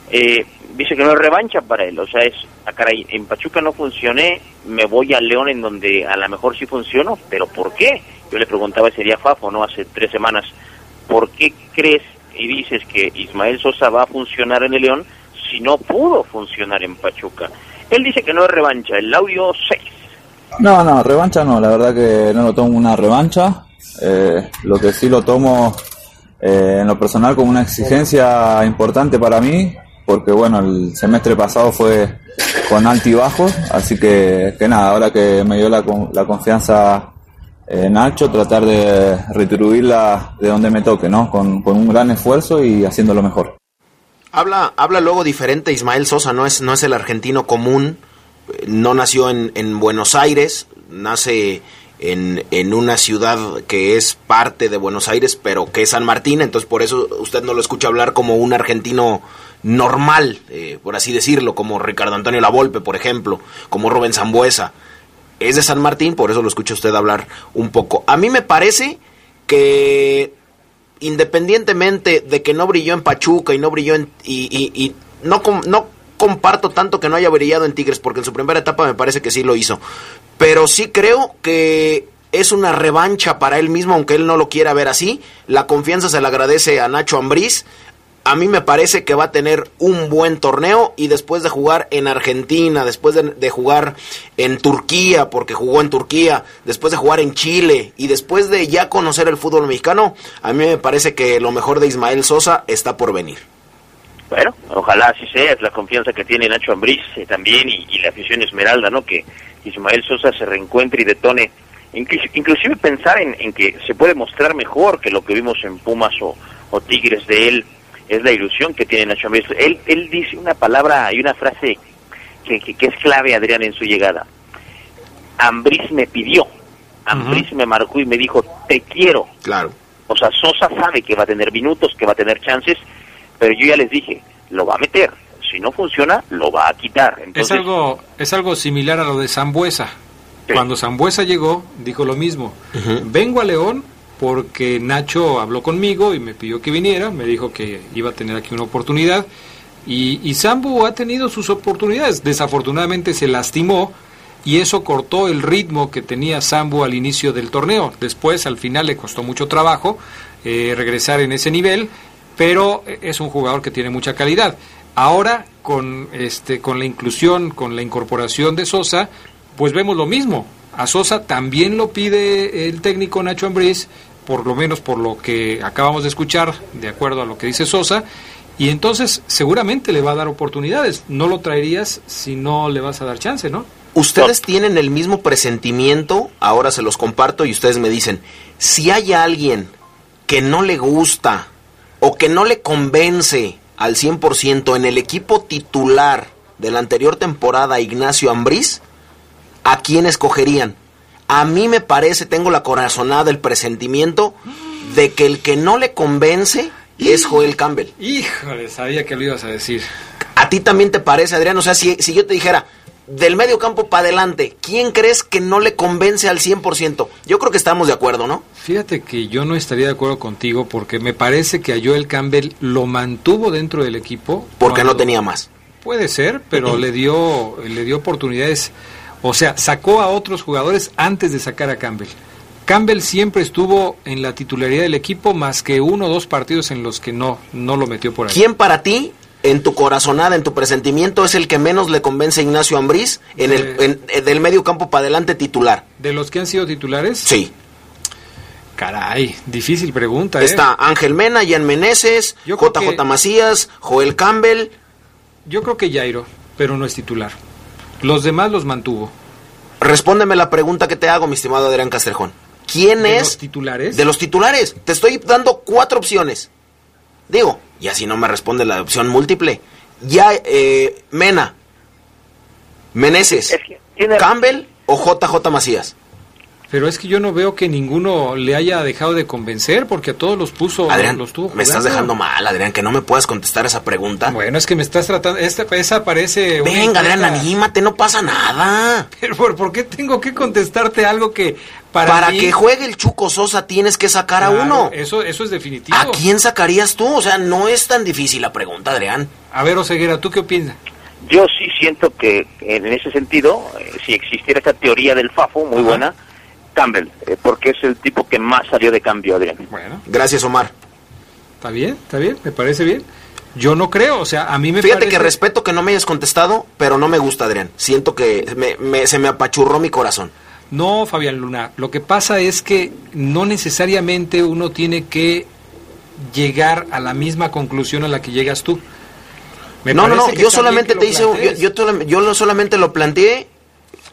eh, dice que no es revancha para él, o sea, es, a ah, caray, en Pachuca no funcioné, me voy a León en donde a lo mejor sí funcionó, pero ¿por qué? Yo le preguntaba ese día Fafo, ¿no? Hace tres semanas, ¿por qué crees y dices que Ismael Sosa va a funcionar en el León si no pudo funcionar en Pachuca? Él dice que no es revancha, el audio 6. No, no, revancha no, la verdad que no lo tomo una revancha, eh, lo que sí lo tomo eh, en lo personal como una exigencia importante para mí, porque bueno, el semestre pasado fue con altibajos, así que, que nada, ahora que me dio la, la confianza eh, Nacho, tratar de retribuirla de donde me toque, ¿no? Con, con un gran esfuerzo y haciéndolo mejor. Habla, habla luego diferente Ismael Sosa, no es, no es el argentino común, no nació en, en Buenos Aires, nace en, en, una ciudad que es parte de Buenos Aires, pero que es San Martín, entonces por eso usted no lo escucha hablar como un argentino normal, eh, por así decirlo, como Ricardo Antonio Lavolpe, por ejemplo, como Rubén Zambuesa. Es de San Martín, por eso lo escucha usted hablar un poco. A mí me parece que independientemente de que no brilló en Pachuca y no brilló en... y, y, no, no comparto tanto que no haya brillado en Tigres, porque en su primera etapa me parece que sí lo hizo. Pero sí creo que es una revancha para él mismo, aunque él no lo quiera ver así. La confianza se le agradece a Nacho Ambriz, a mí me parece que va a tener un buen torneo y después de jugar en Argentina, después de, jugar en Turquía, porque jugó en Turquía, después de jugar en Chile y después de ya conocer el fútbol mexicano, a mí me parece que lo mejor de Ismael Sosa está por venir. Bueno, ojalá así sea, es la confianza que tiene Nacho Ambriz eh, también y, la afición Esmeralda, ¿no? Que Ismael Sosa se reencuentre y detone. Inclusive pensar en, que se puede mostrar mejor que lo que vimos en Pumas o Tigres de él es la ilusión que tiene Nacho Ambriz. Él, él dice una palabra y una frase que, que, es clave, Adrián, en su llegada. Ambriz me pidió, Ambriz me marcó y me dijo, te quiero. Claro. O sea, Sosa sabe que va a tener minutos, que va a tener chances, pero yo ya les dije, lo va a meter. Si no funciona, lo va a quitar. es, algo, es algo similar a lo de Zambuesa. Cuando Zambuesa llegó, dijo lo mismo. Vengo a León porque Nacho habló conmigo y me pidió que viniera, me dijo que iba a tener aquí una oportunidad y, y Sambu ha tenido sus oportunidades, desafortunadamente se lastimó y eso cortó el ritmo que tenía Sambu al inicio del torneo, después al final le costó mucho trabajo eh, regresar en ese nivel, pero es un jugador que tiene mucha calidad. Ahora con este con la inclusión, con la incorporación de Sosa, pues vemos lo mismo. A Sosa también lo pide el técnico Nacho Ambriz por lo menos por lo que acabamos de escuchar, de acuerdo a lo que dice Sosa, y entonces seguramente le va a dar oportunidades. No lo traerías si no le vas a dar chance, ¿no? Ustedes tienen el mismo presentimiento, ahora se los comparto y ustedes me dicen, si hay alguien que no le gusta o que no le convence al 100% en el equipo titular de la anterior temporada Ignacio Ambriz, ¿a quién escogerían? A mí me parece, tengo la corazonada, el presentimiento de que el que no le convence es Joel Campbell. Híjole, sabía que lo ibas a decir. ¿A ti también te parece, Adrián? O sea, si, si yo te dijera, del medio campo para adelante, ¿quién crees que no le convence al 100%? Yo creo que estamos de acuerdo, ¿no? Fíjate que yo no estaría de acuerdo contigo porque me parece que a Joel Campbell lo mantuvo dentro del equipo. Porque no tenía más. Puede ser, pero le dio le dio oportunidades o sea, sacó a otros jugadores antes de sacar a Campbell. Campbell siempre estuvo en la titularidad del equipo más que uno o dos partidos en los que no, no lo metió por ahí. ¿Quién para ti, en tu corazonada, en tu presentimiento, es el que menos le convence a Ignacio Ambriz en el eh, del medio campo para adelante titular? ¿De los que han sido titulares? Sí. Caray, difícil pregunta. ¿eh? Está Ángel Mena, Jan Meneses, JJ Macías, Joel Campbell. Yo creo que Jairo. pero no es titular. Los demás los mantuvo. Respóndeme la pregunta que te hago, mi estimado Adrián Castrejón. ¿Quién ¿De es? los titulares? De los titulares. Te estoy dando cuatro opciones. Digo, y así no me responde la opción múltiple. Ya, eh, Mena, Meneses, Campbell o JJ Macías. Pero es que yo no veo que ninguno le haya dejado de convencer porque a todos los puso, Adrián, los tuvo me estás dejando mal, Adrián, que no me puedas contestar esa pregunta. Bueno, es que me estás tratando. Esta, esa parece. una Venga, Adrián, anímate, no pasa nada. Pero ¿por, por qué tengo que contestarte algo que para, Para, mí- que juegue el Chuco Sosa tienes que sacar a uno. Eso, eso es definitivo. ¿A quién sacarías tú? O sea, no es tan difícil la pregunta, Adrián. A ver, Oseguera, ¿tú qué opinas? Yo sí siento que en ese sentido, eh, si existiera esta teoría del FAFO, muy buena, Campbell, eh, porque es el tipo que más salió de cambio, Adrián. Bueno. Gracias, Omar. ¿Está bien? ¿Está bien? ¿Me parece bien? Yo no creo, o sea, a mí me Fíjate parece... que respeto que no me hayas contestado, pero no me gusta, Adrián. Siento que me- me- se me apachurró mi corazón. No, Fabián Luna, lo que pasa es que no necesariamente uno tiene que llegar a la misma conclusión a la que llegas tú. Me no, no, no, yo solamente te hice, yo, yo, yo solamente lo planteé,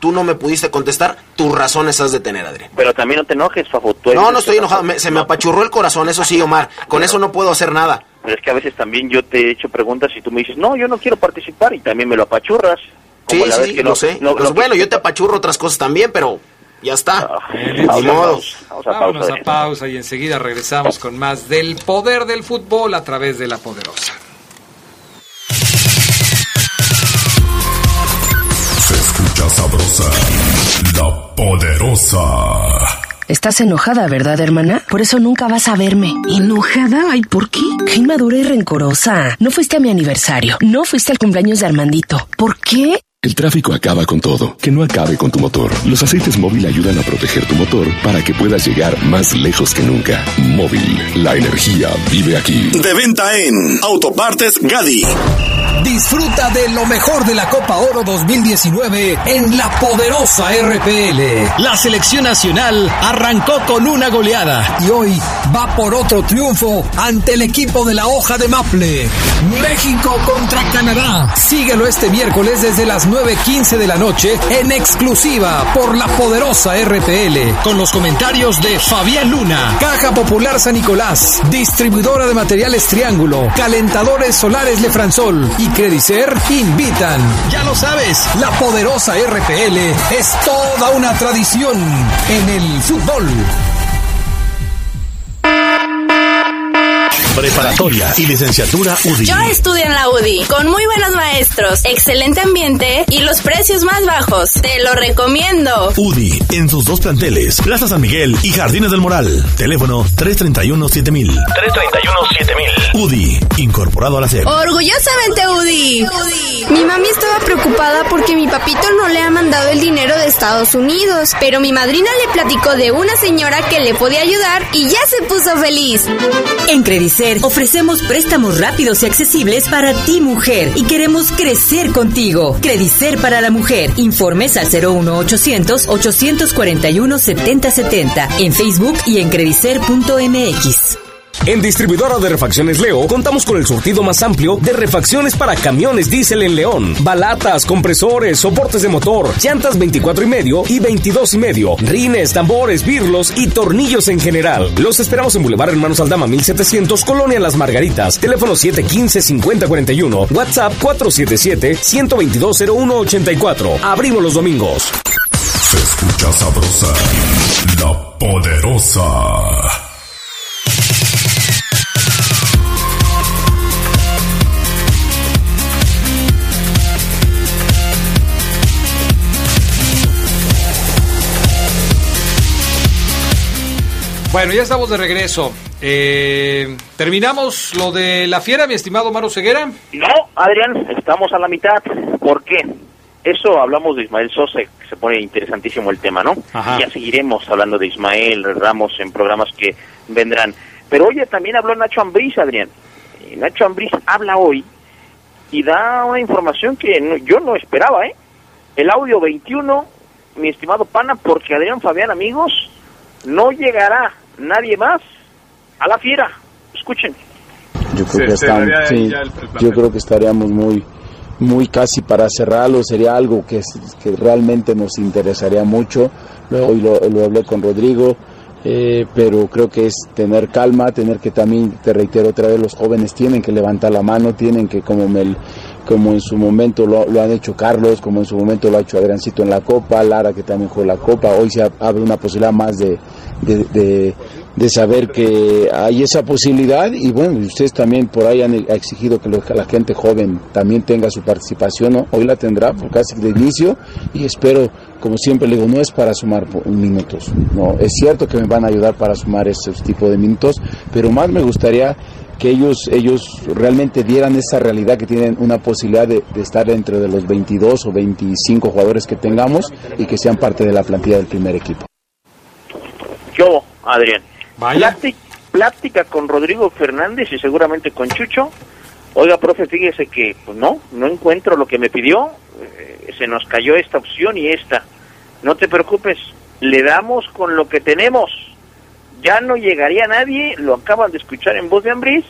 tú no me pudiste contestar, tus razones has de tener, Adrián. Pero también no te enojes, Fafo. tú No, no estoy enojado, me- se me apachurró el corazón, eso sí, Omar, con eso no puedo hacer nada. Pero es que a veces también yo te he hecho preguntas y tú me dices, no, yo no quiero participar y también me lo apachurras. Como Sí, la vez sí, que lo no- sé. no- Pues no bueno, yo te apachurro otras cosas también, pero ya está. Vamos, modo. vamos, vamos a Vámonos pausa. a pausa y enseguida regresamos con más del poder del fútbol a través de la poderosa. La poderosa. Estás enojada, ¿verdad, hermana? Por eso nunca vas a verme. ¿Enojada? Ay, ¿por qué? Qué inmadura y rencorosa. No fuiste a mi aniversario. No fuiste al cumpleaños de Armandito. ¿Por qué? El tráfico acaba con todo. Que no acabe con tu motor. Los aceites móvil ayudan a proteger tu motor para que puedas llegar más lejos que nunca. Móvil, la energía vive aquí. De venta en Autopartes Gadi. Disfruta de lo mejor de la Copa Oro 2019 en la poderosa RPL. La selección nacional arrancó con una goleada y hoy va por otro triunfo ante el equipo de la hoja de Maple. México contra Canadá. Síguelo este miércoles desde las 9.15 de la noche en exclusiva por la poderosa RPL con los comentarios de Fabián Luna, Caja Popular San Nicolás, distribuidora de materiales Triángulo, calentadores solares Lefransol y Credicer invitan. Ya lo sabes, la poderosa RPL es toda una tradición en el fútbol. Preparatoria y licenciatura UDI. Yo estudio en la UDI, con muy buenos maestros, excelente ambiente y los precios más bajos. Te lo recomiendo. UDI en sus dos planteles, Plaza San Miguel y Jardines del Moral. Teléfono 331-7000. 331-7000. UDI, incorporado a la SEP. Orgullosamente UDI. Mi mami estaba preocupada porque mi papito no le ha mandado el dinero de Estados Unidos, pero mi madrina le platicó de una señora que le podía ayudar y ya se puso feliz. En Ofrecemos préstamos rápidos y accesibles para ti mujer y queremos crecer contigo. Credicer para la mujer. Informes al 01800 841 7070 en Facebook y en credicer.mx. En Distribuidora de Refacciones Leo contamos con el surtido más amplio de refacciones para camiones diésel en León. Balatas, compresores, soportes de motor, llantas 24 y medio y 22 y medio, rines, tambores, birlos y tornillos en general. Los esperamos en Boulevard Hermanos Aldama 1700, Colonia Las Margaritas. Teléfono 715-5041, WhatsApp 477-122-0184. Abrimos los domingos. Se escucha sabrosa, la poderosa. Bueno, ya estamos de regreso. Eh, Terminamos lo de la fiera, mi estimado Maro Ceguera. No, Adrián, estamos a la mitad. ¿Por qué? Eso hablamos de Ismael Sosa, que se pone interesantísimo el tema, ¿no? Ajá. Ya seguiremos hablando de Ismael Ramos en programas que vendrán. Pero oye, también habló Nacho Ambriz, Adrián. Y Nacho Ambriz habla hoy y da una información que no- yo no esperaba, ¿eh? El audio 21, mi estimado pana, porque Adrián Fabián, amigos, no llegará nadie más a la fiera. Escuchen. Yo creo que daría sí, ya el- el yo creo que estaríamos muy muy casi para cerrarlo, sería algo que, que realmente nos interesaría mucho. Hoy lo, lo hablé con Rodrigo, eh, pero creo que es tener calma, tener que también, te reitero otra vez, los jóvenes tienen que levantar la mano, tienen que, como, me, como en su momento lo, lo, han hecho Carlos, como en su momento lo ha hecho Adriancito en la Copa, Lara que también jugó la Copa, hoy se abre una posibilidad más de, de, de, de, saber que hay esa posibilidad y bueno, ustedes también por ahí han exigido que, la gente joven también tenga su participación, hoy la tendrá por casi de inicio y espero, como siempre le digo, no es para sumar minutos, no, es cierto que me van a ayudar para sumar esos tipos de minutos, pero más me gustaría que ellos, ellos realmente dieran esa realidad que tienen una posibilidad de, de, estar dentro de los 22 o 25 jugadores que tengamos y que sean parte de la plantilla del primer equipo. Yo, Adrián. Plática, plática con Rodrigo Fernández y seguramente con Chucho. Oiga, profe, fíjese que pues no, no encuentro lo que me pidió. Eh, se nos cayó esta opción y esta. No te preocupes, le damos con lo que tenemos. Ya no llegaría nadie, lo acaban de escuchar en voz de Ambriz,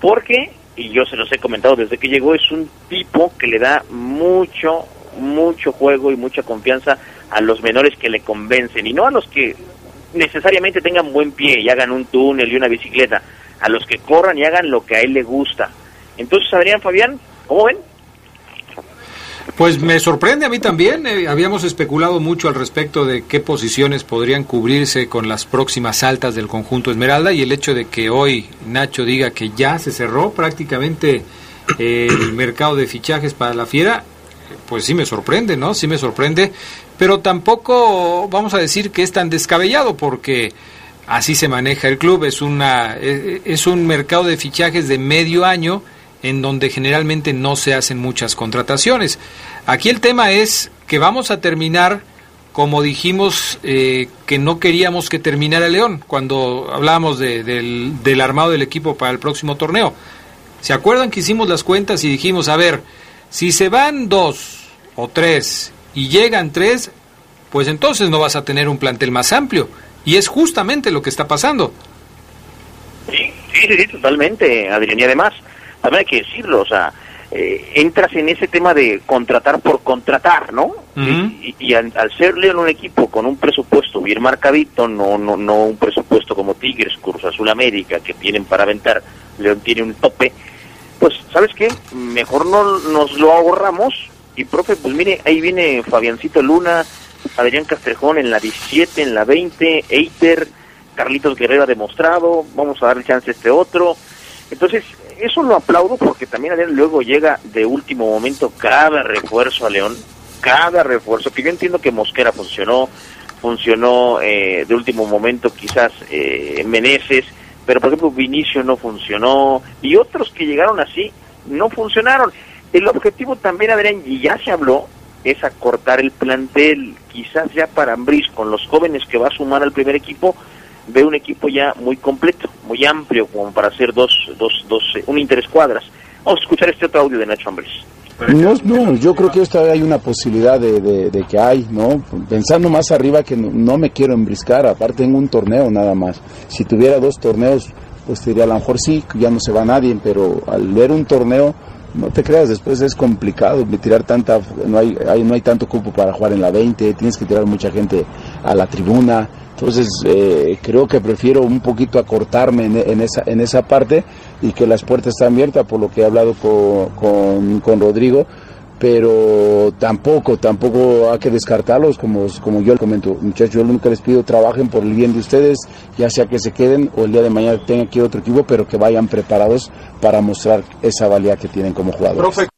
porque, y yo se los he comentado desde que llegó, es un tipo que le da mucho, mucho juego y mucha confianza a los menores que le convencen y no a los que necesariamente tengan buen pie y hagan un túnel y una bicicleta, a los que corran y hagan lo que a él le gusta. Entonces, Adrián Fabián, ¿cómo ven? Pues me sorprende a mí también. Eh, habíamos especulado mucho al respecto de qué posiciones podrían cubrirse con las próximas altas del conjunto Esmeralda y el hecho de que hoy Nacho diga que ya se cerró prácticamente eh, el mercado de fichajes para la fiera, pues sí me sorprende, ¿no? Sí me sorprende, pero tampoco vamos a decir que es tan descabellado porque así se maneja el club, es una es un mercado de fichajes de medio año en donde generalmente no se hacen muchas contrataciones. Aquí el tema es que vamos a terminar como dijimos eh, que no queríamos que terminara León cuando hablábamos de, del, del armado del equipo para el próximo torneo. ¿Se acuerdan que hicimos las cuentas y dijimos, a ver, si se van dos o tres y llegan tres, pues entonces no vas a tener un plantel más amplio. Y es justamente lo que está pasando. Sí, sí, sí, totalmente, Adrián. Y además, también hay que decirlo, o sea, eh, entras en ese tema de contratar por contratar, ¿no? Uh -huh. Y, y, y al, al, ser León un equipo con un presupuesto bien marcadito, no, no, no un presupuesto como Tigres, Cruz Azul América, que tienen para aventar, León tiene un tope, pues, ¿sabes qué? Mejor no nos lo ahorramos y, profe, pues mire, ahí viene Fabiancito Luna, Adrián Castrejón en la 17, en la 20, Eiter, Carlitos Guerrero ha demostrado, vamos a darle chance a este otro. Entonces, eso lo aplaudo porque también Adrián luego llega de último momento cada refuerzo a León, cada refuerzo, que yo entiendo que Mosquera funcionó, funcionó eh, de último momento quizás eh, Meneses, pero por ejemplo Vinicio no funcionó y otros que llegaron así no funcionaron. El objetivo también, Adrián, y ya se habló, es acortar el plantel, quizás ya para Ambris, con los jóvenes que va a sumar al primer equipo, ve un equipo ya muy completo, muy amplio, como para hacer dos, dos, dos, eh, un interescuadras. Vamos a escuchar este otro audio de Nacho Ambris. No, no, yo creo que esta hay una posibilidad de, que hay, ¿no? Pensando más arriba que no, no, me quiero embriscar, aparte tengo un torneo nada más. Si tuviera dos torneos, pues diría a lo mejor sí, ya no se va nadie, pero al ver un torneo, no te creas, después es complicado tirar tanta, no hay, hay, no hay tanto cupo para jugar en la 20, tienes que tirar mucha gente a la tribuna, entonces eh, creo que prefiero un poquito acortarme en, en, esa, en esa parte y que las puertas están abiertas por lo que he hablado con, con, con Rodrigo, pero tampoco, tampoco hay que descartarlos, como, como yo les comento, muchachos, yo nunca les pido trabajen por el bien de ustedes, ya sea que se queden o el día de mañana tengan que ir a otro equipo, pero que vayan preparados para mostrar esa valía que tienen como jugadores. Profe,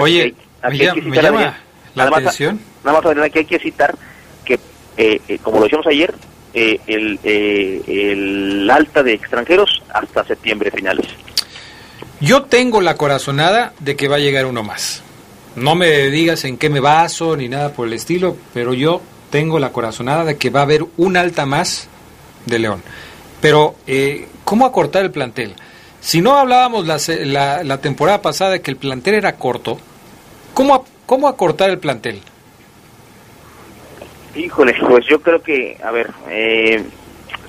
Oye, aquí, aquí me, me llama la nada atención. Más, nada más, aquí hay que citar que, eh, eh, como lo decíamos ayer, eh, el, el alta de extranjeros hasta septiembre finales. Yo tengo la corazonada de que va a llegar uno más. No me digas en qué me baso ni nada por el estilo, pero yo tengo la corazonada de que va a haber un alta más de León. Pero, eh, ¿cómo acortar el plantel? Si no hablábamos la, la, la, temporada pasada de que el plantel era corto, ¿cómo, cómo acortar el plantel? Híjole, pues yo creo que, a ver, eh,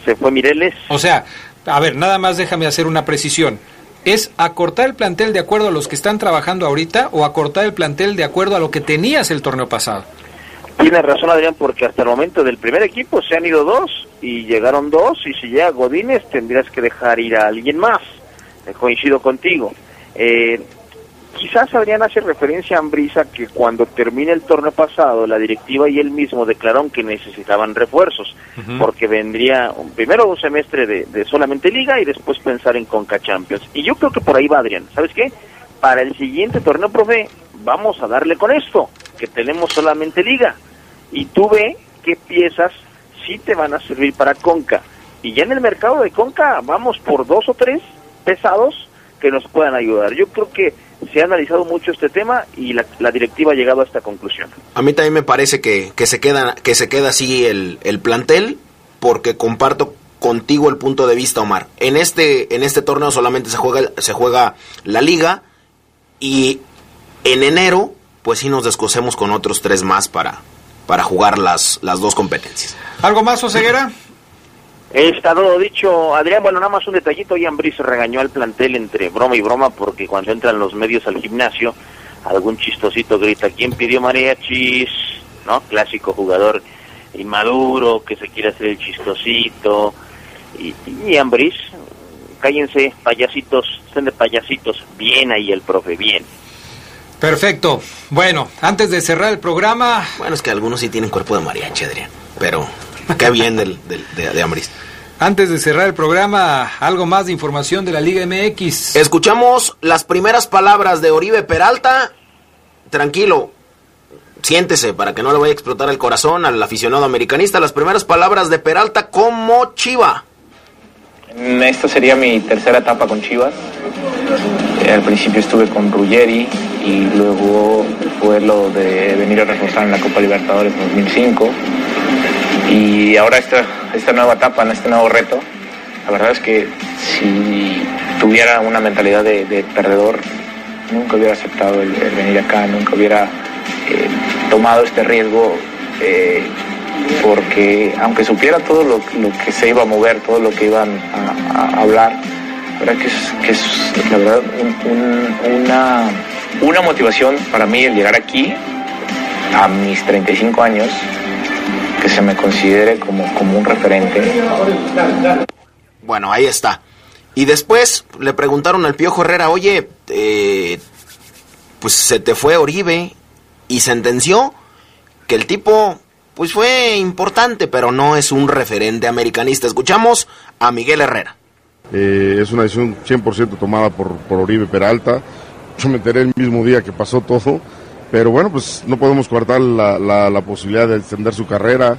se fue Mireles. O sea, a ver, nada más déjame hacer una precisión. ¿Es acortar el plantel de acuerdo a los que están trabajando ahorita o acortar el plantel de acuerdo a lo que tenías el torneo pasado? Tienes razón, Adrián, porque hasta el momento del primer equipo se han ido dos y llegaron dos. Y si llega Godínez, tendrías que dejar ir a alguien más. Eh, coincido contigo. Eh, quizás Adrián hace referencia a Ambrisa que cuando termine el torneo pasado, la directiva y él mismo declararon que necesitaban refuerzos, porque vendría un- primero un semestre de, de solamente Liga y después pensar en Conca Champions. Y yo creo que por ahí va Adrián. ¿Sabes qué? Para el siguiente torneo, profe, vamos a darle con esto, que tenemos solamente Liga. Y tú ve qué piezas sí te van a servir para Conca. Y ya en el mercado de Conca vamos por dos o tres pesados que nos puedan ayudar. Yo creo que se ha analizado mucho este tema y la, la directiva ha llegado a esta conclusión. A mí también me parece que, que se queda que se queda así el, el plantel porque comparto contigo el punto de vista Omar. En este en este torneo solamente se juega se juega la liga y en enero pues sí nos descosemos con otros tres más para para jugar las las dos competencias. ¿Algo más, Oseguera? Está todo dicho, Adrián. Bueno, nada más un detallito. Hoy Ambris regañó al plantel entre broma y broma porque cuando entran los medios al gimnasio, algún chistosito grita, ¿quién pidió mariachis? ¿No? Clásico jugador inmaduro que se quiere hacer el chistosito. Y, y Ambris, cállense, payasitos, estén de payasitos. Bien ahí el profe, bien. Perfecto. Bueno, antes de cerrar el programa... Bueno, es que algunos sí tienen cuerpo de mariachi, Adrián, pero qué bien del, del- de, de. Antes de cerrar el programa, algo más de información de la Liga MX. Escuchamos las primeras palabras de Oribe Peralta. Tranquilo, siéntese para que no le vaya a explotar el corazón al aficionado americanista. Las primeras palabras de Peralta como Chiva. Esta sería mi tercera etapa con Chivas. Eh, Al principio estuve con Ruggeri y luego fue lo de venir a reforzar en la Copa Libertadores en 2005. Y ahora esta, esta nueva etapa, en este nuevo reto, la verdad es que si tuviera una mentalidad de, de perdedor, nunca hubiera aceptado el, venir acá, nunca hubiera eh, tomado este riesgo. eh, porque aunque supiera todo lo, que se iba a mover, todo lo que iban a, hablar, la verdad que es, que es la verdad un- un- una, una motivación para mí el llegar aquí a mis 35 años, que se me considere como, como un referente. Bueno, ahí está. Y después le preguntaron al Piojo Herrera, oye, eh, pues se te fue Oribe y sentenció que el tipo pues fue importante, pero no es un referente americanista. Escuchamos a Miguel Herrera. Eh, es una decisión 100% tomada por, por Oribe Peralta. Yo me enteré el mismo día que pasó todo, pero bueno, pues no podemos cortar la, la- posibilidad de extender su carrera.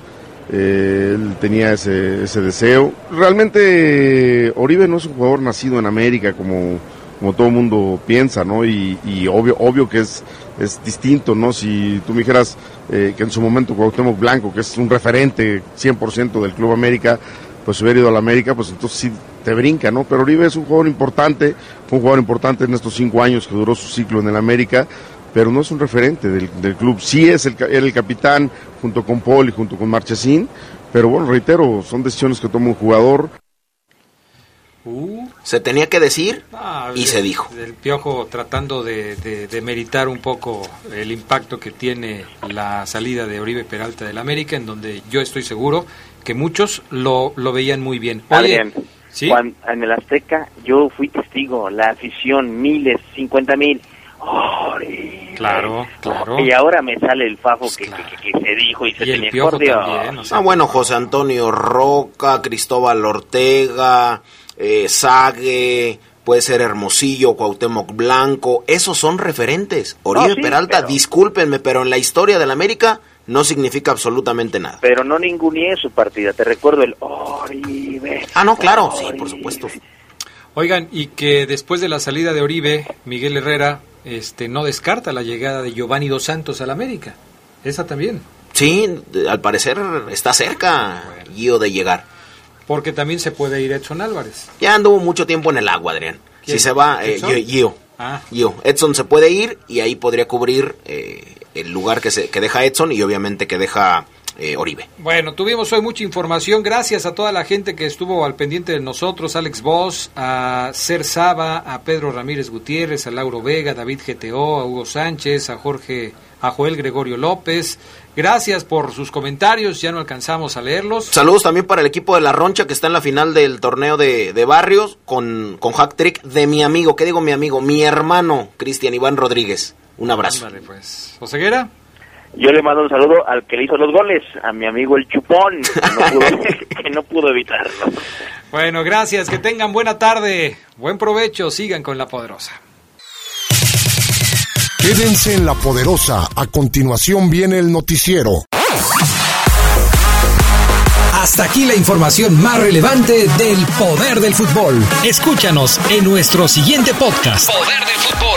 Eh, él tenía ese, ese deseo. Realmente Oribe no es un jugador nacido en América como, como todo mundo piensa, ¿no? Y, y obvio, obvio que es, es distinto, ¿no? Si tú me dijeras eh, que en su momento Cuauhtémoc Blanco, que es un referente 100% del Club América, pues hubiera ido a la América, pues entonces sí te brinca, ¿no? Pero Oribe es un jugador importante, fue un jugador importante en estos cinco años que duró su ciclo en el América, pero no es un referente del, del club. Sí es el, ca- era el capitán junto con Paul y junto con Marchesín, pero bueno, reitero, son decisiones que toma un jugador. Se tenía que decir Ah, y el- se dijo. El Piojo tratando de, de, de meritar un poco el impacto que tiene la salida de Oribe Peralta del América, en donde yo estoy seguro que muchos lo, lo veían muy bien. Oye, Adrián, ¿sí? en el Azteca yo fui testigo, la afición, miles, cincuenta mil. Oribe. Claro, claro. Y ahora me sale el fajo que, que- que- que se dijo y se Y tenía Piojo por Dios. también, Ah, bueno, José Antonio Roca, Cristóbal Ortega, eh, Sague, puede ser Hermosillo, Cuauhtémoc Blanco, esos son referentes. Oribe No, sí, Peralta, discúlpenme, pero en la historia del América no significa absolutamente nada. Pero no ninguneé su partida, te recuerdo el Oribe. Ah, no, claro, sí, por supuesto. Oigan, y que después de la salida de Oribe, Miguel Herrera este, no descarta la llegada de Giovanni Dos Santos al América. Esa también. Sí, al parecer está cerca Gio de llegar. Porque también se puede ir Edson Álvarez. Ya anduvo mucho tiempo en el agua, Adrián. ¿Quién? Si se va, eh, Gio. Ah. Gio. Edson se puede ir y ahí podría cubrir eh, el lugar que, se, que deja Edson y obviamente que deja eh, Oribe. Bueno, tuvimos hoy mucha información. Gracias a toda la gente que estuvo al pendiente de nosotros, Alex Voss, a Ser Saba, a Pedro Ramírez Gutiérrez, a Lauro Vega, David GTO, a Hugo Sánchez, a Jorge, a Joel Gregorio López. Gracias por sus comentarios, ya no alcanzamos a leerlos. Saludos también para el equipo de La Roncha que está en la final del torneo de, de barrios con, con hack trick de mi amigo, ¿qué digo mi amigo? Mi hermano Cristian Iván Rodríguez. Un abrazo. Vale, pues. ¿Joseguera? Yo le mando un saludo al que le hizo los goles, a mi amigo el Chupón, que no pudo, que no pudo evitarlo. Bueno, gracias, que tengan buena tarde, buen provecho, sigan con la poderosa. Quédense en la poderosa, a continuación viene el noticiero. Hasta aquí la información más relevante del poder del fútbol. Escúchanos en nuestro siguiente podcast. Poder del fútbol.